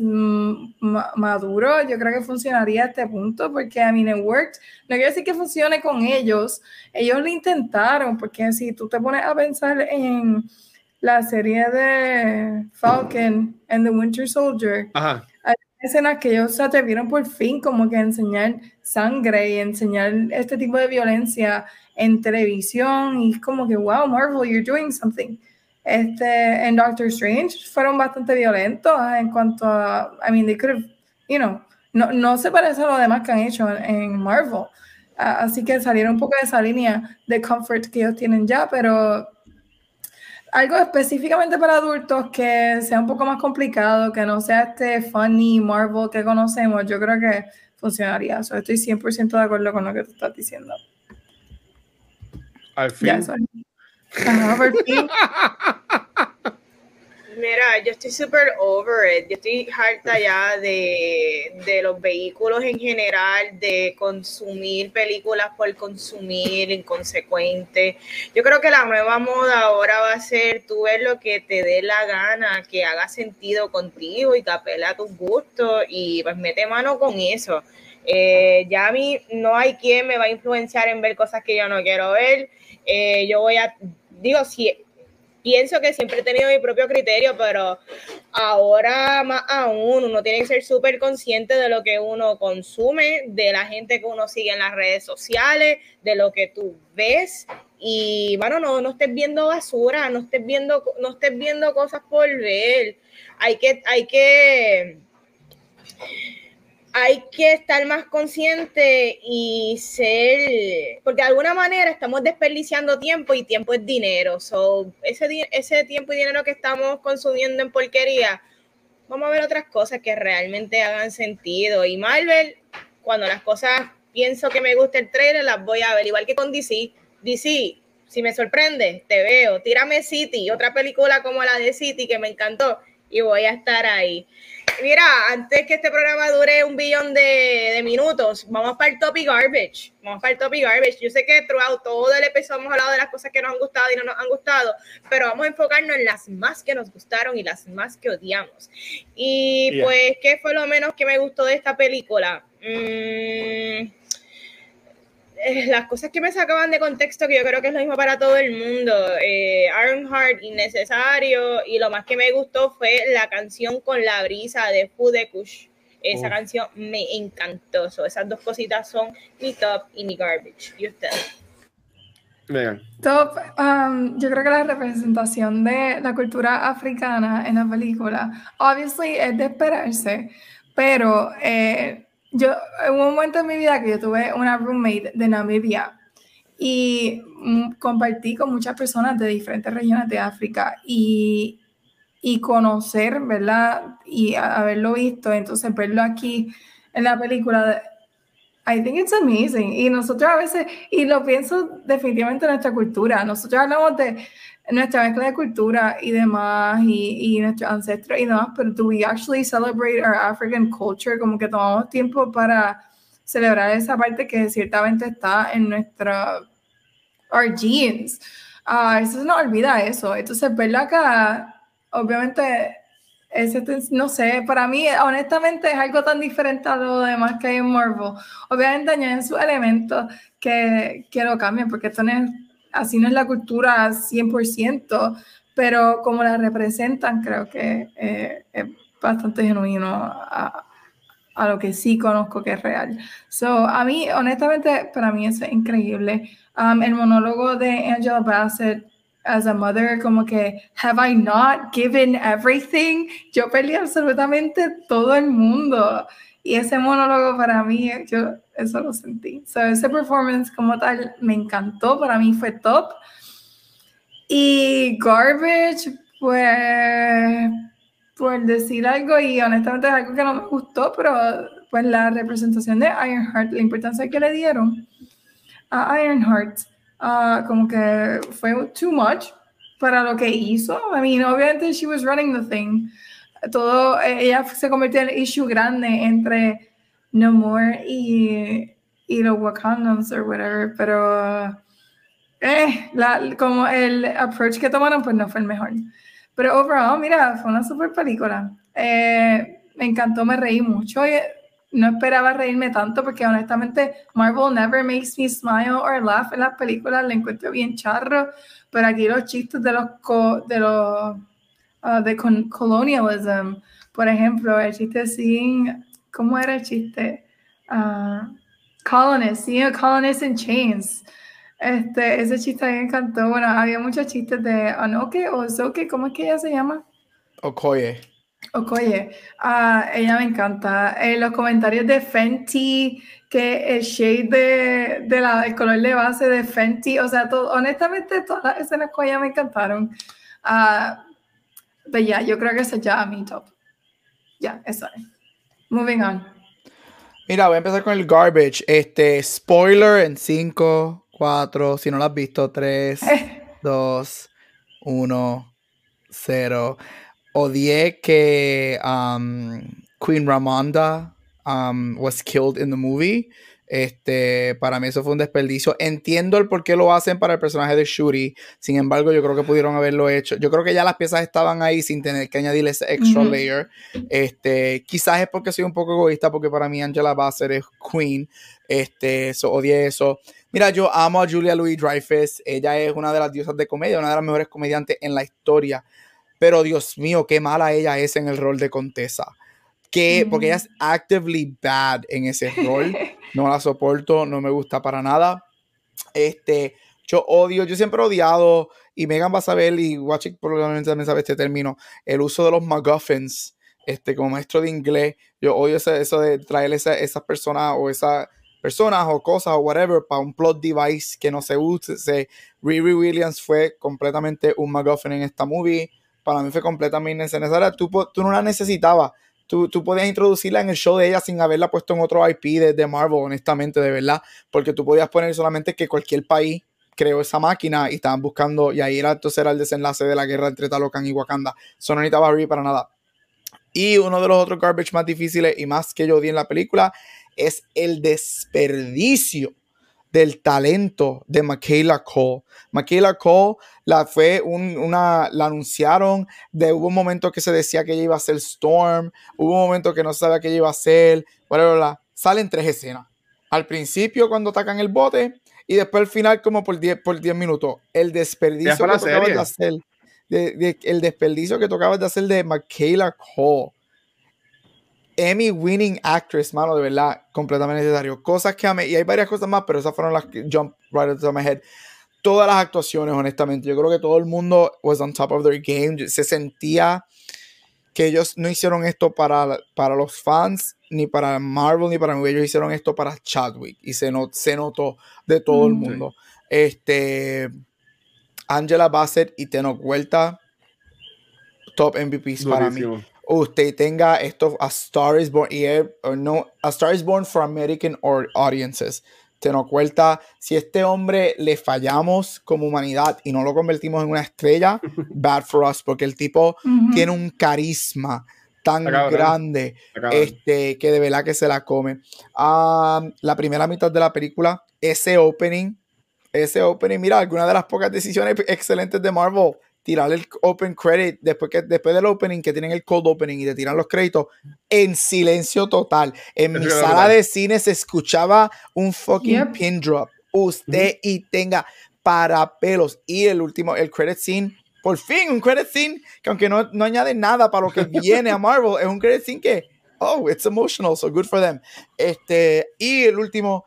maduro, yo creo que funcionaría a este punto, porque a mí it worked. No quiero decir que funcione con ellos, ellos lo intentaron, porque si tú te pones a pensar en la serie de Falcon and the Winter Soldier, hay escenas que ellos se atrevieron por fin como que a enseñar sangre y enseñar este tipo de violencia en televisión y es como que, wow, Marvel, you're doing something. Este, en Doctor Strange fueron bastante violentos en cuanto a, I mean, they could have, you know, no, no se parece a lo demás que han hecho en, Marvel. así que salieron un poco de esa línea de comfort que ellos tienen ya, pero algo específicamente para adultos que sea un poco más complicado, que no sea este funny Marvel que conocemos, yo creo que funcionaría. estoy 100% de acuerdo con lo que tú estás diciendo. Al fin. <laughs> Mira, yo estoy súper over it. Yo estoy harta ya de, de, los vehículos en general, de consumir películas por consumir inconsecuente. Yo creo que la nueva moda ahora va a ser tú ver lo que te dé la gana, que haga sentido contigo y que apela a tus gustos y pues mete mano con eso. Eh, ya a mí no hay quien me va a influenciar en ver cosas que yo no quiero ver. Eh, yo voy a digo, sí, pienso que siempre he tenido mi propio criterio, pero ahora más aún uno tiene que ser súper consciente de lo que uno consume, de la gente que uno sigue en las redes sociales, de lo que tú ves. Y bueno, no, no estés viendo basura, no estés viendo, no estés viendo cosas por ver. Hay que, hay que hay que estar más consciente y ser, porque de alguna manera estamos desperdiciando tiempo y tiempo es dinero. So, ese, ese tiempo y dinero que estamos consumiendo en porquería, vamos a ver otras cosas que realmente hagan sentido. Y Marvel, cuando las cosas pienso que me gusta el trailer, las voy a ver, igual que con DC. DC, si me sorprende, te veo. Tírame City, otra película como la de City que me encantó y voy a estar ahí. Mira, antes que este programa dure un billón de, minutos, vamos para el topic garbage. Vamos para el topic garbage. Yo sé que throughout todo el episodio hemos hablado de las cosas que nos han gustado y no nos han gustado, pero vamos a enfocarnos en las más que nos gustaron y las más que odiamos. Y pues, ¿qué fue lo menos que me gustó de esta película? Mmm eh, las cosas que me sacaban de contexto, que yo creo que es lo mismo para todo el mundo. Eh, Ironheart, innecesario. Y lo más que me gustó fue la canción con la brisa de Fudekush. Esa canción me encantó. esas dos cositas son mi top y mi garbage. ¿Y usted? Top, um, yo creo que la representación de la cultura africana en la película, obviously es de esperarse, pero eh, yo, en un momento en mi vida que yo tuve una roommate de Namibia y mm, compartí con muchas personas de diferentes regiones de África y, y conocer, ¿verdad? Y haberlo visto, entonces verlo aquí en la película, I think it's amazing. Y nosotros a veces, y lo pienso definitivamente en nuestra cultura, nosotros hablamos de nuestra mezcla de cultura y demás, y, y nuestros ancestros y demás, pero do we actually celebrate our African culture? Como que tomamos tiempo para celebrar esa parte que ciertamente está en nuestra, our genes. Uh, eso se nos olvida eso. Entonces, verlo acá, obviamente, ese, no sé, para mí, honestamente, es algo tan diferente a lo demás que hay en Marvel. Obviamente, añaden sus elementos que, que lo cambian, porque esto no es así no es la cultura 100%, pero como la representan, creo que eh, es bastante genuino a, a, lo que sí conozco que es real. So, a mí, honestamente, para mí es increíble. Um, el monólogo de Angela Bassett as a mother, como que, have I not given everything? Yo peleé absolutamente todo el mundo. Y ese monólogo para mí, yo eso lo sentí. So, ese performance como tal me encantó, para mí fue top. Y Garbage, pues, por decir algo, y honestamente es algo que no me gustó, pero pues la representación de Ironheart, la importancia que le dieron a Ironheart, uh, como que fue too much para lo que hizo. I mean, obviamente she was running the thing todo, ella se convirtió en el issue grande entre No More y, y los Wakandans o whatever, pero eh, la, como el approach que tomaron, pues no fue el mejor. Pero overall, mira, fue una super película. Eh, me encantó, me reí mucho. Y no esperaba reírme tanto porque honestamente Marvel never makes me smile or laugh en las películas, le encuentro bien charro, pero aquí los chistes de los de los uh, de colonialism, por ejemplo, el chiste sin, ¿cómo era el chiste? Uh, colonists, seeing colonists in chains. Este, ese chiste me encantó. Bueno, había muchos chistes de Anoke o Soke, ¿cómo es que ella se llama? Okoye. Okoye. Uh, ella me encanta. Eh, los comentarios de Fenty, que el shade de, de la, el color de base de Fenty, o sea, todo, honestamente todas las escenas con ella me encantaron. Uh, pero ya, yo creo que ese ya mi top. Ya, eso es. Moving on. Mira, voy a empezar con el garbage. Este, spoiler en 5, 4, si no lo has visto, 3, 2, 1, 0. Odié que um, Queen Ramonda um, was killed in the movie. Este, para mí eso fue un desperdicio. Entiendo el por qué lo hacen para el personaje de Shuri. Sin embargo, yo creo que pudieron haberlo hecho. Yo creo que ya las piezas estaban ahí sin tener que añadirle ese extra layer. Este, quizás es porque soy un poco egoísta, porque para mí Angela Bassett es Queen. Este, eso, odié eso. Mira, yo amo a Julia Louis Dreyfus. Ella es una de las diosas de comedia, una de las mejores comediantes en la historia. Pero Dios mío, qué mala ella es en el rol de contesa. Que, porque ella es actively bad en ese rol. <laughs> No la soporto, no me gusta para nada. Este, yo odio, yo siempre he odiado, y Megan va a saber, y Watching probablemente también sabe este término, el uso de los MacGuffins, este, como maestro de inglés. Yo odio eso, de traer esas personas o esas personas o cosas o whatever para un plot device que no se use. Riri Williams fue completamente un MacGuffin en esta movie. Para mí fue completamente necesaria. Tú, tú no la necesitabas tú, tú podías introducirla en el show de ella sin haberla puesto en otro IP de, Marvel, honestamente, de verdad, porque tú podías poner solamente que cualquier país creó esa máquina y estaban buscando, y ahí era, entonces era el desenlace de la guerra entre Talocan y Wakanda. Eso no necesitaba para nada. Y uno de los otros garbage más difíciles y más que yo di en la película es el desperdicio del talento de Michaela Cole. Michaela Cole la fue una, la anunciaron, de, hubo un momento que se decía que ella iba a ser Storm, hubo un momento que no sabía que ella iba a ser, bla, Salen tres escenas. Al principio cuando atacan el bote y después al final como por 10 por minutos. El desperdicio que tocabas de hacer, el desperdicio que tocabas de hacer de Michaela Cole Emmy winning actress, mano, de verdad, completamente necesario. Cosas que amé, y hay varias cosas más, pero esas fueron las que jump right into my head. Todas las actuaciones, honestamente, yo creo que todo el mundo was on top of their game. Se sentía que ellos no hicieron esto para, para los fans, ni para Marvel, ni para mí. Ellos hicieron esto para Chadwick. Y se, se notó de todo el mm, mundo. Este. Angela Bassett y Tenoch Vuelta, top MVPs para mí usted tenga esto, A Star is Born, y no, A Star is Born for American Audiences. Te nos cuenta, si este hombre le fallamos como humanidad y no lo convertimos en una estrella, <laughs> bad for us, porque el tipo tiene un carisma tan grande este, que de verdad que se la come. Ah, la primera mitad de la película, ese opening, ese opening, mira, alguna de las pocas decisiones excelentes de Marvel tirar el open credit después, que, después del opening, que tienen el cold opening y te tiran los créditos, en silencio total. En mi sala de cine se escuchaba un fucking pin drop. Usted y tenga para pelos. Y el último, el credit scene, por fin, un credit scene que aunque no, no añade nada para lo que <laughs> viene a Marvel, es un credit scene que, oh, it's emotional, so good for them. Este, y el último,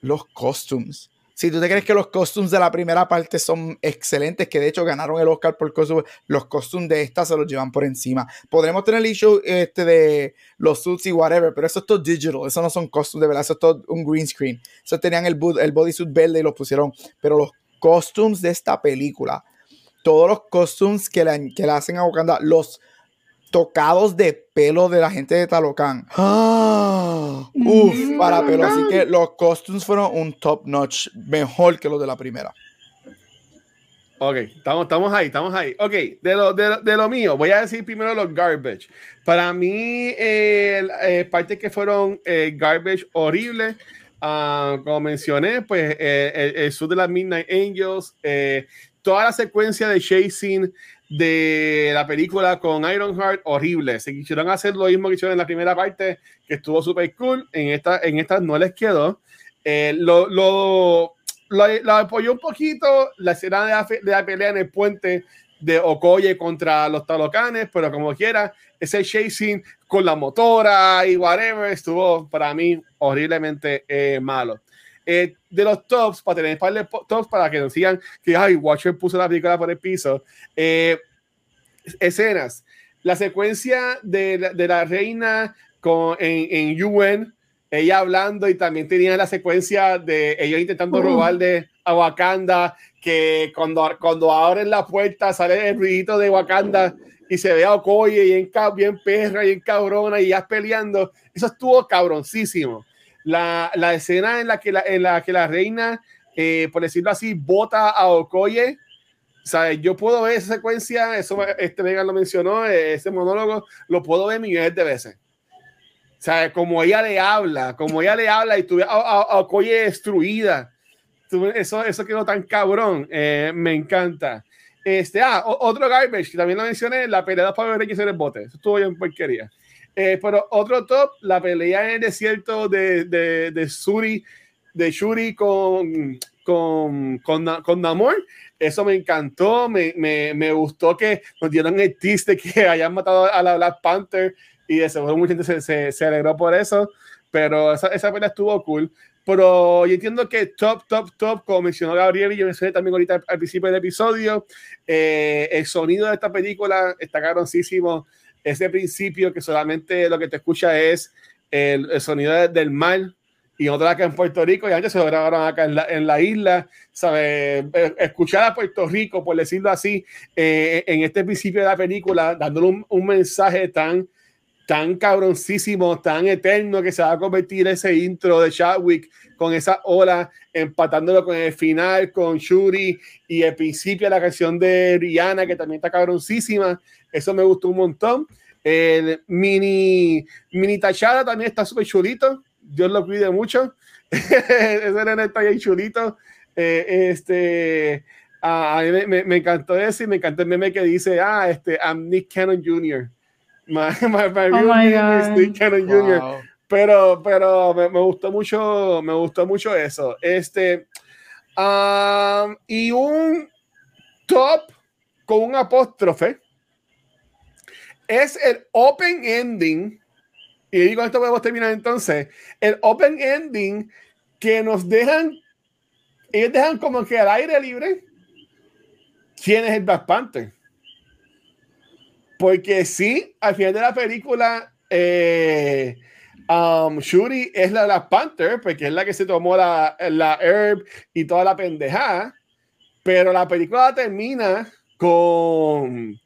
los costumes si tú te crees que los costumes de la primera parte son excelentes, que de hecho ganaron el Oscar por costumes, los costumes de esta se los llevan por encima. Podremos tener el issue este de los suits y whatever, pero eso es todo digital, eso no son costumes de verdad, eso es todo un green screen. Eso tenían el, el bodysuit verde y los pusieron, pero los costumes de esta película, todos los costumes que le, que hacen a Wakanda, los tocados de pelo de la gente de Talocan. ¡Ah! <gasps> Uf, para pelo. Así que los costumes fueron un top notch, mejor que los de la primera. Ok, estamos, estamos ahí, estamos ahí. Ok, de lo, de, lo mío, voy a decir primero los garbage. Para mí, eh, partes que fueron eh, garbage horribles, ah, como mencioné, pues eh, el, el, sur de las Midnight Angels, toda la secuencia de chasing de la película con Ironheart, horrible. Se quisieron hacer lo mismo que hicieron en la primera parte, que estuvo súper cool. En esta, en esta no les quedó. Eh, lo, lo, lo, apoyó un poquito la escena de la, de la, pelea en el puente de Okoye contra los talocanes, pero como quiera, ese chasing con la motora y whatever estuvo para mí horriblemente eh, malo. Eh, de los tops, para tener par de tops para que nos sigan que ay, Watcher puso la película por el piso. Eh, escenas. La secuencia de la, de la reina con, en, en, UN, ella hablando y también tenía la secuencia de ellos intentando uh. robar de a Wakanda, que cuando, cuando abren la puerta sale el ruidito de Wakanda y se ve a Okoye y en bien perra y en cabrona y ya peleando. Eso estuvo cabroncísimo la, la escena en la que la, en la, que la reina, eh, por decirlo así, bota a Okoye. ¿sabes? Yo puedo ver esa secuencia, eso este Vega lo mencionó, ese monólogo, lo puedo ver millones de veces. ¿Sabes? Como ella le habla, como ella le habla y tuve a, a, Okoye destruida. Eso, eso quedó tan cabrón. Eh, me encanta. Este, ah, otro garbage que también lo mencioné, la pelea para ver que se el bote. Eso estuvo bien porquería. Eh, pero otro top, la pelea en el desierto de, de, de Suri, de Shuri con, con, con, con, Namor. Eso me encantó, me, me, me, gustó que nos dieron el twist de que <laughs> hayan matado a la Black Panther y de seguro mucha gente se, se, se, alegró por eso, pero esa, esa pelea estuvo cool. Pero yo entiendo que top, top, top, como mencionó Gabriel y yo mencioné también ahorita al principio del episodio, eh, el sonido de esta película está caroncísimo ese principio que solamente lo que te escucha es el, sonido del mar y otra acá en Puerto Rico y antes se lo grabaron acá en la, en la isla, ¿sabes? Eh, escuchar a Puerto Rico, por decirlo así, eh, en este principio de la película, dándole un, un, mensaje tan, tan cabroncísimo, tan eterno que se va a convertir ese intro de Chadwick con esa ola, empatándolo con el final, con Shuri y el principio de la canción de Rihanna, que también está cabroncísima. Eso me gustó un montón. El mini, mini Tachada también está súper chulito. Dios lo cuide mucho. <laughs> Ese nene está bien chulito. Eh, este, a, a mí me, me, encantó ese y me encantó el meme que dice, ah, este, I'm Nick Cannon Jr. <laughs> My, my, my oh name is Nick Cannon Jr. Pero, pero me, me, gustó mucho, me gustó mucho eso. Este, um, y un top con un apóstrofe es el open ending. Y digo esto podemos terminar entonces. El open ending que nos dejan, ellos dejan como que al aire libre quién es el Black Panther. Porque sí, al final de la película, eh, um, Shuri es la Black Panther, porque es la que se tomó la, la herb y toda la pendejada. Pero la película termina con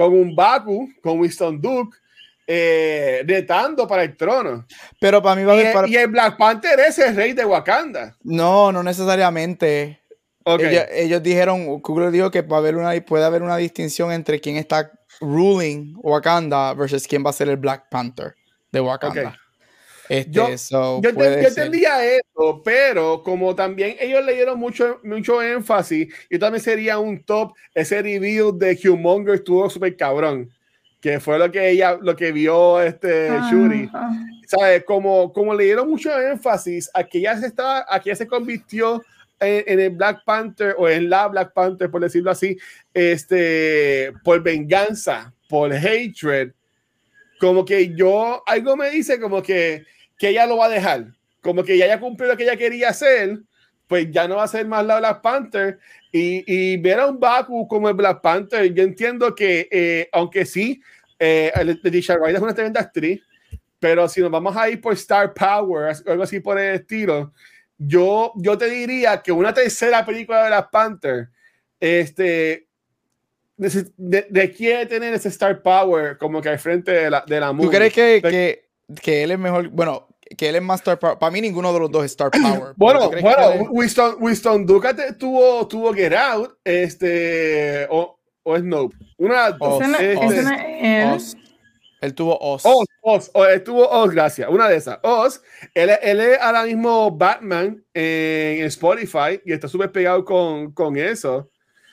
con un Baku, con Winston Duke, eh, retando para el trono. Pero para mí va a haber. Y, para... y, el Black Panther es el rey de Wakanda. No, no necesariamente. Okay. Ellos, ellos, dijeron, Google dijo que puede haber, una, puede haber una distinción entre quién está ruling Wakanda versus quién va a ser el Black Panther de Wakanda. Okay. Este, yo, so yo, yo entendía eso, pero como también ellos le dieron mucho, mucho énfasis, y también sería un top, ese review de Humonger estuvo súper cabrón, que fue lo que ella, lo que vio este ah, Shuri. Ah. ¿Sabes? Como, como le dieron mucho énfasis a que ella se, estaba, a que ella se convirtió en, en, el Black Panther o en la Black Panther, por decirlo así, este, por venganza, por hatred. Como que yo, algo me dice como que que ella lo va a dejar. Como que ya haya cumplido lo que ella quería hacer, pues ya no va a ser más la Black Panther. Y, y ver a un Baku como el Black Panther, yo entiendo que, eh, aunque sí, eh, Leticia Wright es una tremenda actriz, pero si nos vamos a ir por Star Power, algo así por el estilo, yo, yo te diría que una tercera película de Black Panther, este, requiere tener ese Star Power como que al frente de la, de la. ¿Tú crees que, que, que él es mejor? Bueno, que él es más Star Power. Para mí ninguno de los dos es Star Power. bueno, bueno. Winston, Winston Duke tuvo, tuvo Get Out, este, o, o es Nope. Una dos. Este, Oz. Él tuvo Oz. Oz, Oz, Oz, él tuvo Oz, gracias. Una de esas. Oz, él, él es ahora mismo Batman en Spotify y está súper pegado con, con eso.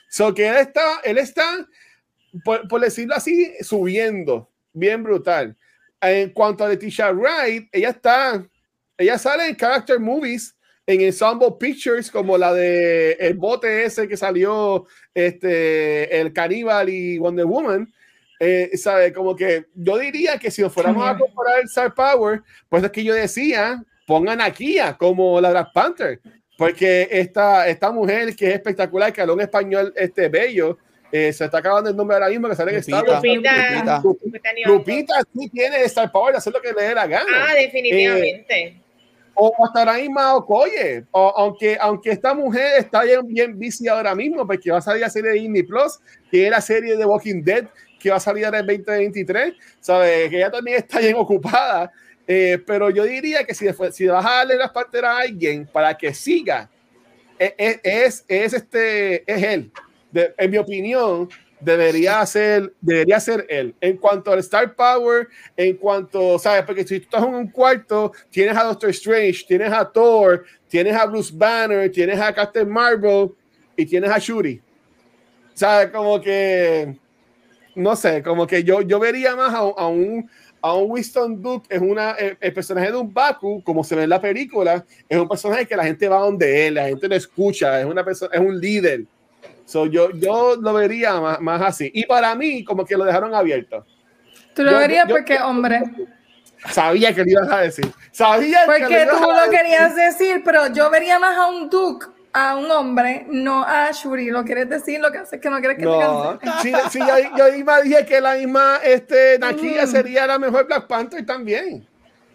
So que él está, él está por, decirlo así, subiendo, bien brutal. En cuanto a Leticia Wright, ella está, ella sale en character movies en Ensemble Pictures, como la de el bote ese que salió, este, el Caníbal y Wonder Woman. Eh, ¿sabe? Como que yo diría que si nos fuéramos a comparar el Star Power, pues es que yo decía, pongan a como la Black Panther, porque esta, esta mujer que es espectacular, que habla un español este, bello, eh, se está acabando el nombre ahora mismo que sale en Star Wars. Lupita, Lupita, Lupita, sí tiene Star Power de hacer lo que le dé la gana. Ah, definitivamente. Eh, o hasta ahora mismo Okoye, o, aunque, aunque esta mujer está bien, bien bici ahora mismo, porque va a salir la serie de Disney Plus, que es la serie de Walking Dead, que va a salir en el 2023, ¿sabes? Que ella también está bien ocupada. Eh, pero yo diría que si, si vas a darle las partes a alguien para que siga, e, e, es, es, este, es él. En mi opinión, debería ser, debería ser él. En cuanto al Star Power, en cuanto, ¿sabes? Porque si tú estás en un cuarto, tienes a Doctor Strange, tienes a Thor, tienes a Bruce Banner, tienes a Captain Marvel y tienes a Shuri. ¿Sabes? Como que, no sé, como que yo, yo vería más a, a un a un Winston Duke es una, el, personaje de un Baku, como se ve en la película, es un personaje que la gente va donde él, la gente lo escucha, es una persona, es un líder. So, yo, yo lo vería más, más, así. Y para mí, como que lo dejaron abierto. Tú lo verías porque, hombre. Sabía que lo ibas a decir. Sabía porque que lo tú lo querías decir, pero yo vería más a un Duke a un hombre, no a Shuri. ¿Lo quieres decir? Lo que hace es que no quieres que no. te <laughs> Sí, sí, yo, yo misma dije que la misma este, Nakia mm. sería la mejor Black Panther también.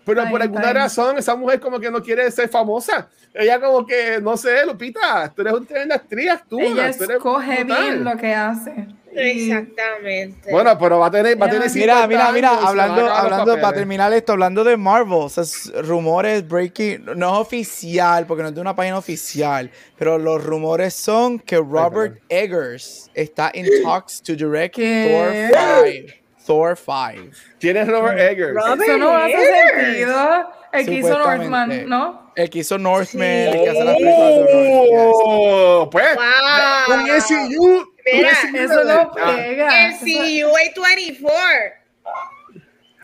Pero por alguna razón, esa mujer como que no quiere ser famosa. Ella como que, no sé, Lupita, tú eres una actriz, tú. Ella escoge bien lo que hace. Exactamente. Bueno, pero va a tener, va a tener Mira, mira, mira, hablando, hablando, para terminar esto, hablando de Marvel, rumores breaking, no es oficial, porque no es de una página oficial, pero los rumores son que Robert Eggers está en talks to direct Thor 5. Thor 5. Tienes Robert Eggers. Eso no hace sentido. El que hizo Northman, ¿no? El que hizo Northman, el que hace las películas oh, Pues, wow. un SU. Mira, eso no pega. El CU 24.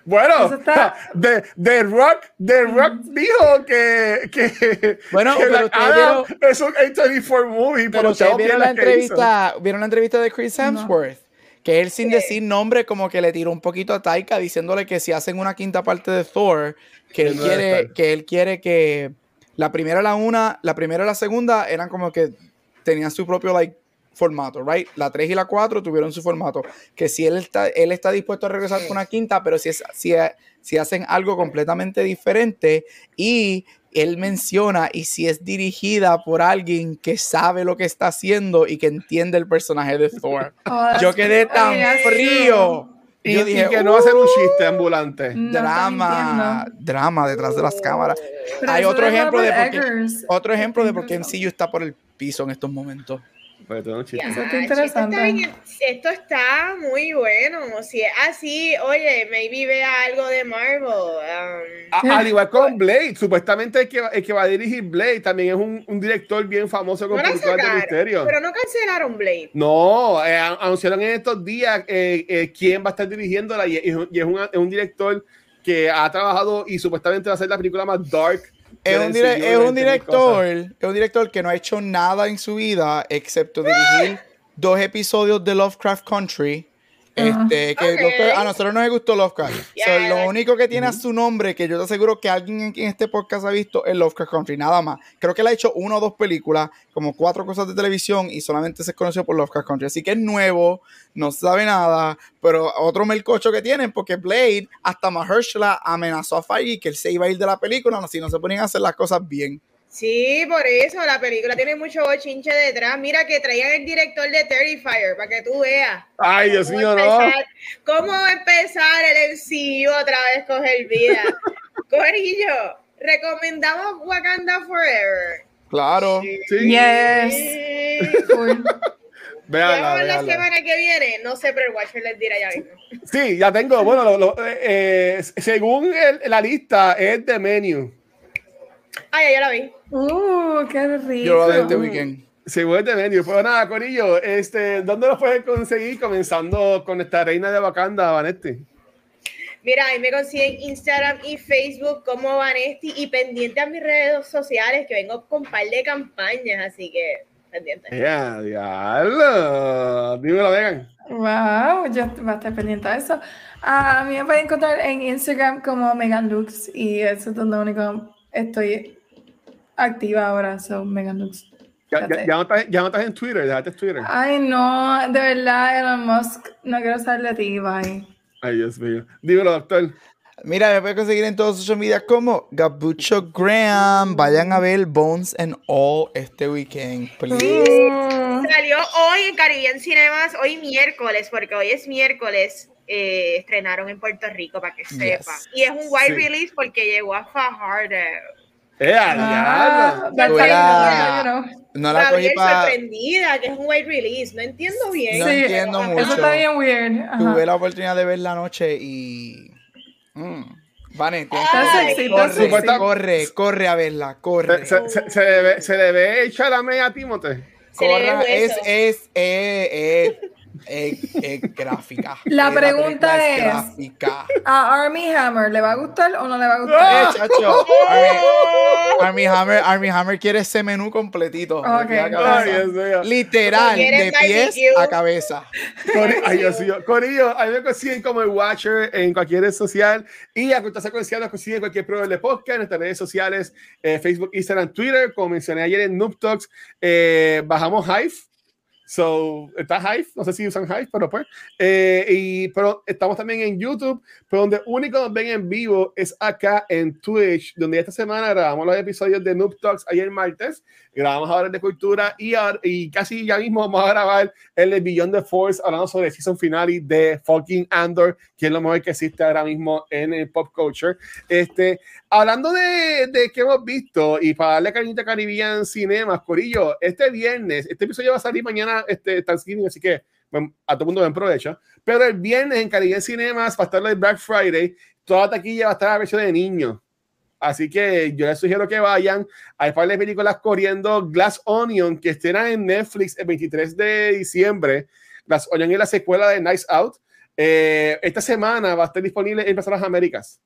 Bueno, <laughs> de, de, Rock, de Rock dijo que, que, bueno, que pero vieron, es un A24 movie. Pero ustedes vieron la entrevista, vieron la entrevista de Chris Hemsworth que él sin decir nombre como que le tiró un poquito a Taika diciéndole que si hacen una quinta parte de Thor, que él quiere que él quiere que la primera la una, la primera y la segunda eran como que tenían su propio like formato, right? La 3 y la 4 tuvieron su formato, que si él está él está dispuesto a regresar con una quinta, pero si es si, si hacen algo completamente diferente y él menciona y si es dirigida por alguien que sabe lo que está haciendo y que entiende el personaje de Thor. Oh, yo quedé tan frío. Y, yo dije, que no va a ser un chiste ambulante. drama, drama detrás de las cámaras. Hay otro ejemplo, de por qué, otro ejemplo de por qué MCU está por el piso en estos momentos. Pues, esto, está muy bueno. Si es así, oye, maybe vea algo de Marvel. Um, al igual con <laughs> Blade, supuestamente el que, el que va a dirigir Blade también es un, un director bien famoso con no de misterio. Pero no cancelaron Blade. No, eh, anunciaron en estos días eh, eh, quién va a estar dirigiéndola y, y es, un, es un director que ha trabajado y supuestamente va a ser la película más dark es un, es un director, es un director que no ha hecho nada en su vida excepto dirigir dos episodios de Lovecraft Country este, que a nosotros nos gustó Lovecraft. lo único que tiene a su nombre, que yo te aseguro que alguien en, este podcast ha visto, es Lovecraft Country, nada más. Creo que él ha hecho una o dos películas, como cuatro cosas de televisión y solamente se conoció por Lovecraft Country. Así que es nuevo, no sabe nada, pero otro melcocho que tienen, porque Blade, hasta Mahershala amenazó a Feige que él se iba a ir de la película, si no se ponían a hacer las cosas bien. Sí, por eso la película tiene mucho bochinche detrás. Mira que traían el director de Terrifier para que tú veas. Ay, Dios mío, no. ¿Cómo empezar el MCU otra vez coger vida? <laughs> Corillo, recomendamos Wakanda Forever. Claro. Sí. Yes. <laughs> Veanla, la semana que viene, no sé, pero el Watcher les dirá ya mismo. Sí, ya tengo, bueno, eh, eh, según la lista es de menú. Ah, ya, la vi. Uh, qué rico. Yo lo vi este weekend. Se vuelve medio. Pues nada, Corillo, este, ¿dónde lo puedes conseguir? Comenzando con esta reina de Wakanda, Vanetti. Mira, ahí me consiguen Instagram y Facebook como Vanesti y pendiente a mis redes sociales que vengo con un par de campañas, así que pendiente. Ya, diablo. Dímelo, Megan. Wow, yo voy a estar pendiente a eso. A mí me pueden encontrar en Instagram como Megan Lux y eso es donde único estoy activa ahora, so Megan Lux. Ya, ya, no estás, ya, no estás, en Twitter, déjate Twitter. Ay, no, de verdad, Elon Musk, no quiero saber de ti, bye. Ay, Dios mío. Dímelo, doctor. Mira, me pueden conseguir en todos social media como Gabucho Graham. Vayan a ver Bones and All este weekend. Salió hoy en Caribbean Cinemas, hoy miércoles, porque hoy es miércoles. Eh, estrenaron en Puerto Rico para que sepa. Y es un wide release porque llegó a Fajardo. ¡Eh, ah, no la cogí para... sorprendida, que es un wide release. No entiendo bien. No entiendo mucho. Eso está bien weird. Tuve la oportunidad de ver la noche y... Mm. Vane, corre, corre, corre, a verla, corre. Se, se, se, le, ve, se le ve echar a media Timote. Corra, es, es, eh, eh, es, gráfica. <laughs> La pregunta es, gráfica. ¿a Army Hammer le va a gustar o no le va a gustar? Eh, chacho, Army, Hammer, Army Hammer quiere ese menú completito. Literal, de pies a cabeza. Ay, Dios mío. Corillo, a mí me consiguen como el Watcher en cualquier red social y a Cultura Secuencial nos consiguen cualquier programa de podcast en nuestras redes sociales, eh, Facebook, Instagram, Twitter. Como mencioné ayer en Noob Talks, eh, bajamos Hive So, está Hive, no sé si usan Hive, pero pues. Eh, y, pero estamos también en YouTube, pero donde único nos ven en vivo es acá en Twitch, donde esta semana grabamos los episodios de Noob Talks ayer martes, grabamos ahora el de cultura y, y casi ya mismo vamos a grabar el de Beyond the Force, hablando sobre season finale de fucking Andor, que es lo mejor que existe ahora mismo en el pop culture. Este, hablando de, de que hemos visto y para darle cariñito a Caribbean Cinemas, Corillo, este viernes, este episodio va a salir mañana, este Thanksgiving, así que a todo mundo me aprovecha. Pero el viernes en Caribbean Cinemas, para estar el Black Friday, toda la taquilla va a estar a versión de niños. Así que yo les sugiero que vayan. Hay par de películas corriendo. Glass Onion, que estará en Netflix el 23 de diciembre. Glass Onion es la secuela de Nice Out. Eh, esta semana va a estar disponible en las Américas.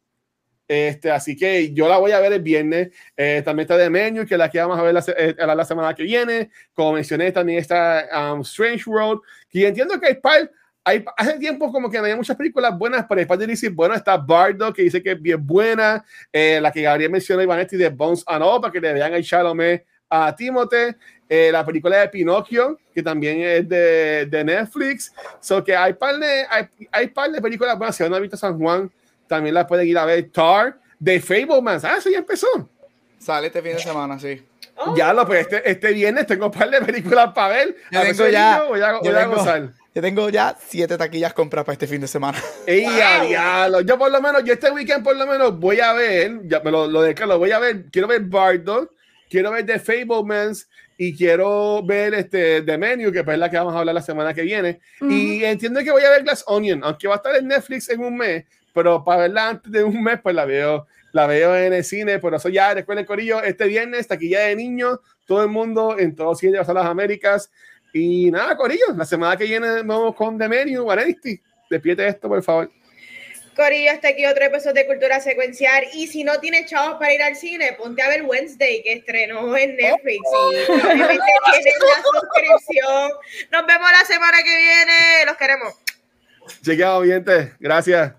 Este, así que yo la voy a ver el viernes. Eh, también está de Menu, que la que vamos a ver la, eh, la, semana que viene. Como mencioné, también está um, Strange World, que entiendo que hay par hay, hace tiempo como que no había muchas películas buenas, pero después de decir, bueno, está Bardo, que dice que es bien buena, eh, la que Gabriel mencionó, Ivanetti, de Bones and All, para que le vean el Chalamet a Timote, eh, la película de Pinocchio, que también es de, de Netflix, so que hay par de, hay, hay par de películas buenas, si no han visto San Juan, también la pueden ir a ver, Tar, de Fableman, ah, eso ya empezó. Sale este fin de semana, sí. Ya lo, pues este, este viernes tengo un par de películas para ver. Yo a tengo ya, voy a, voy a gozar. Yo tengo ya siete taquillas compradas para este fin de semana. <laughs> ¡Ey, diablo! Yo por lo menos, yo este weekend por lo menos voy a ver, ya me lo, lo lo voy a ver, quiero ver Bardo, quiero ver The Fablemans y quiero ver este The Menu, que pues es la que vamos a hablar la semana que viene. Y entiendo que voy a ver Glass Onion, aunque va a estar en Netflix en un mes, pero para verla antes de un mes, pues la veo, la veo en el cine. Por eso ya, recuerden, Corillo, este viernes, taquilla de niños, todo el mundo en todos los a las Américas. Y nada, Corillo, la semana que viene vamos con The Menu, Vanesti. Despierte esto, por favor. Corillo, hasta aquí otro episodio de Cultura Secuencial. Y si no tienes chavos para ir al cine, ponte a ver Wednesday, que estrenó en Netflix. Y obviamente tienes la suscripción. Nos vemos la semana que viene. Los queremos. Chequeado, gente. Gracias.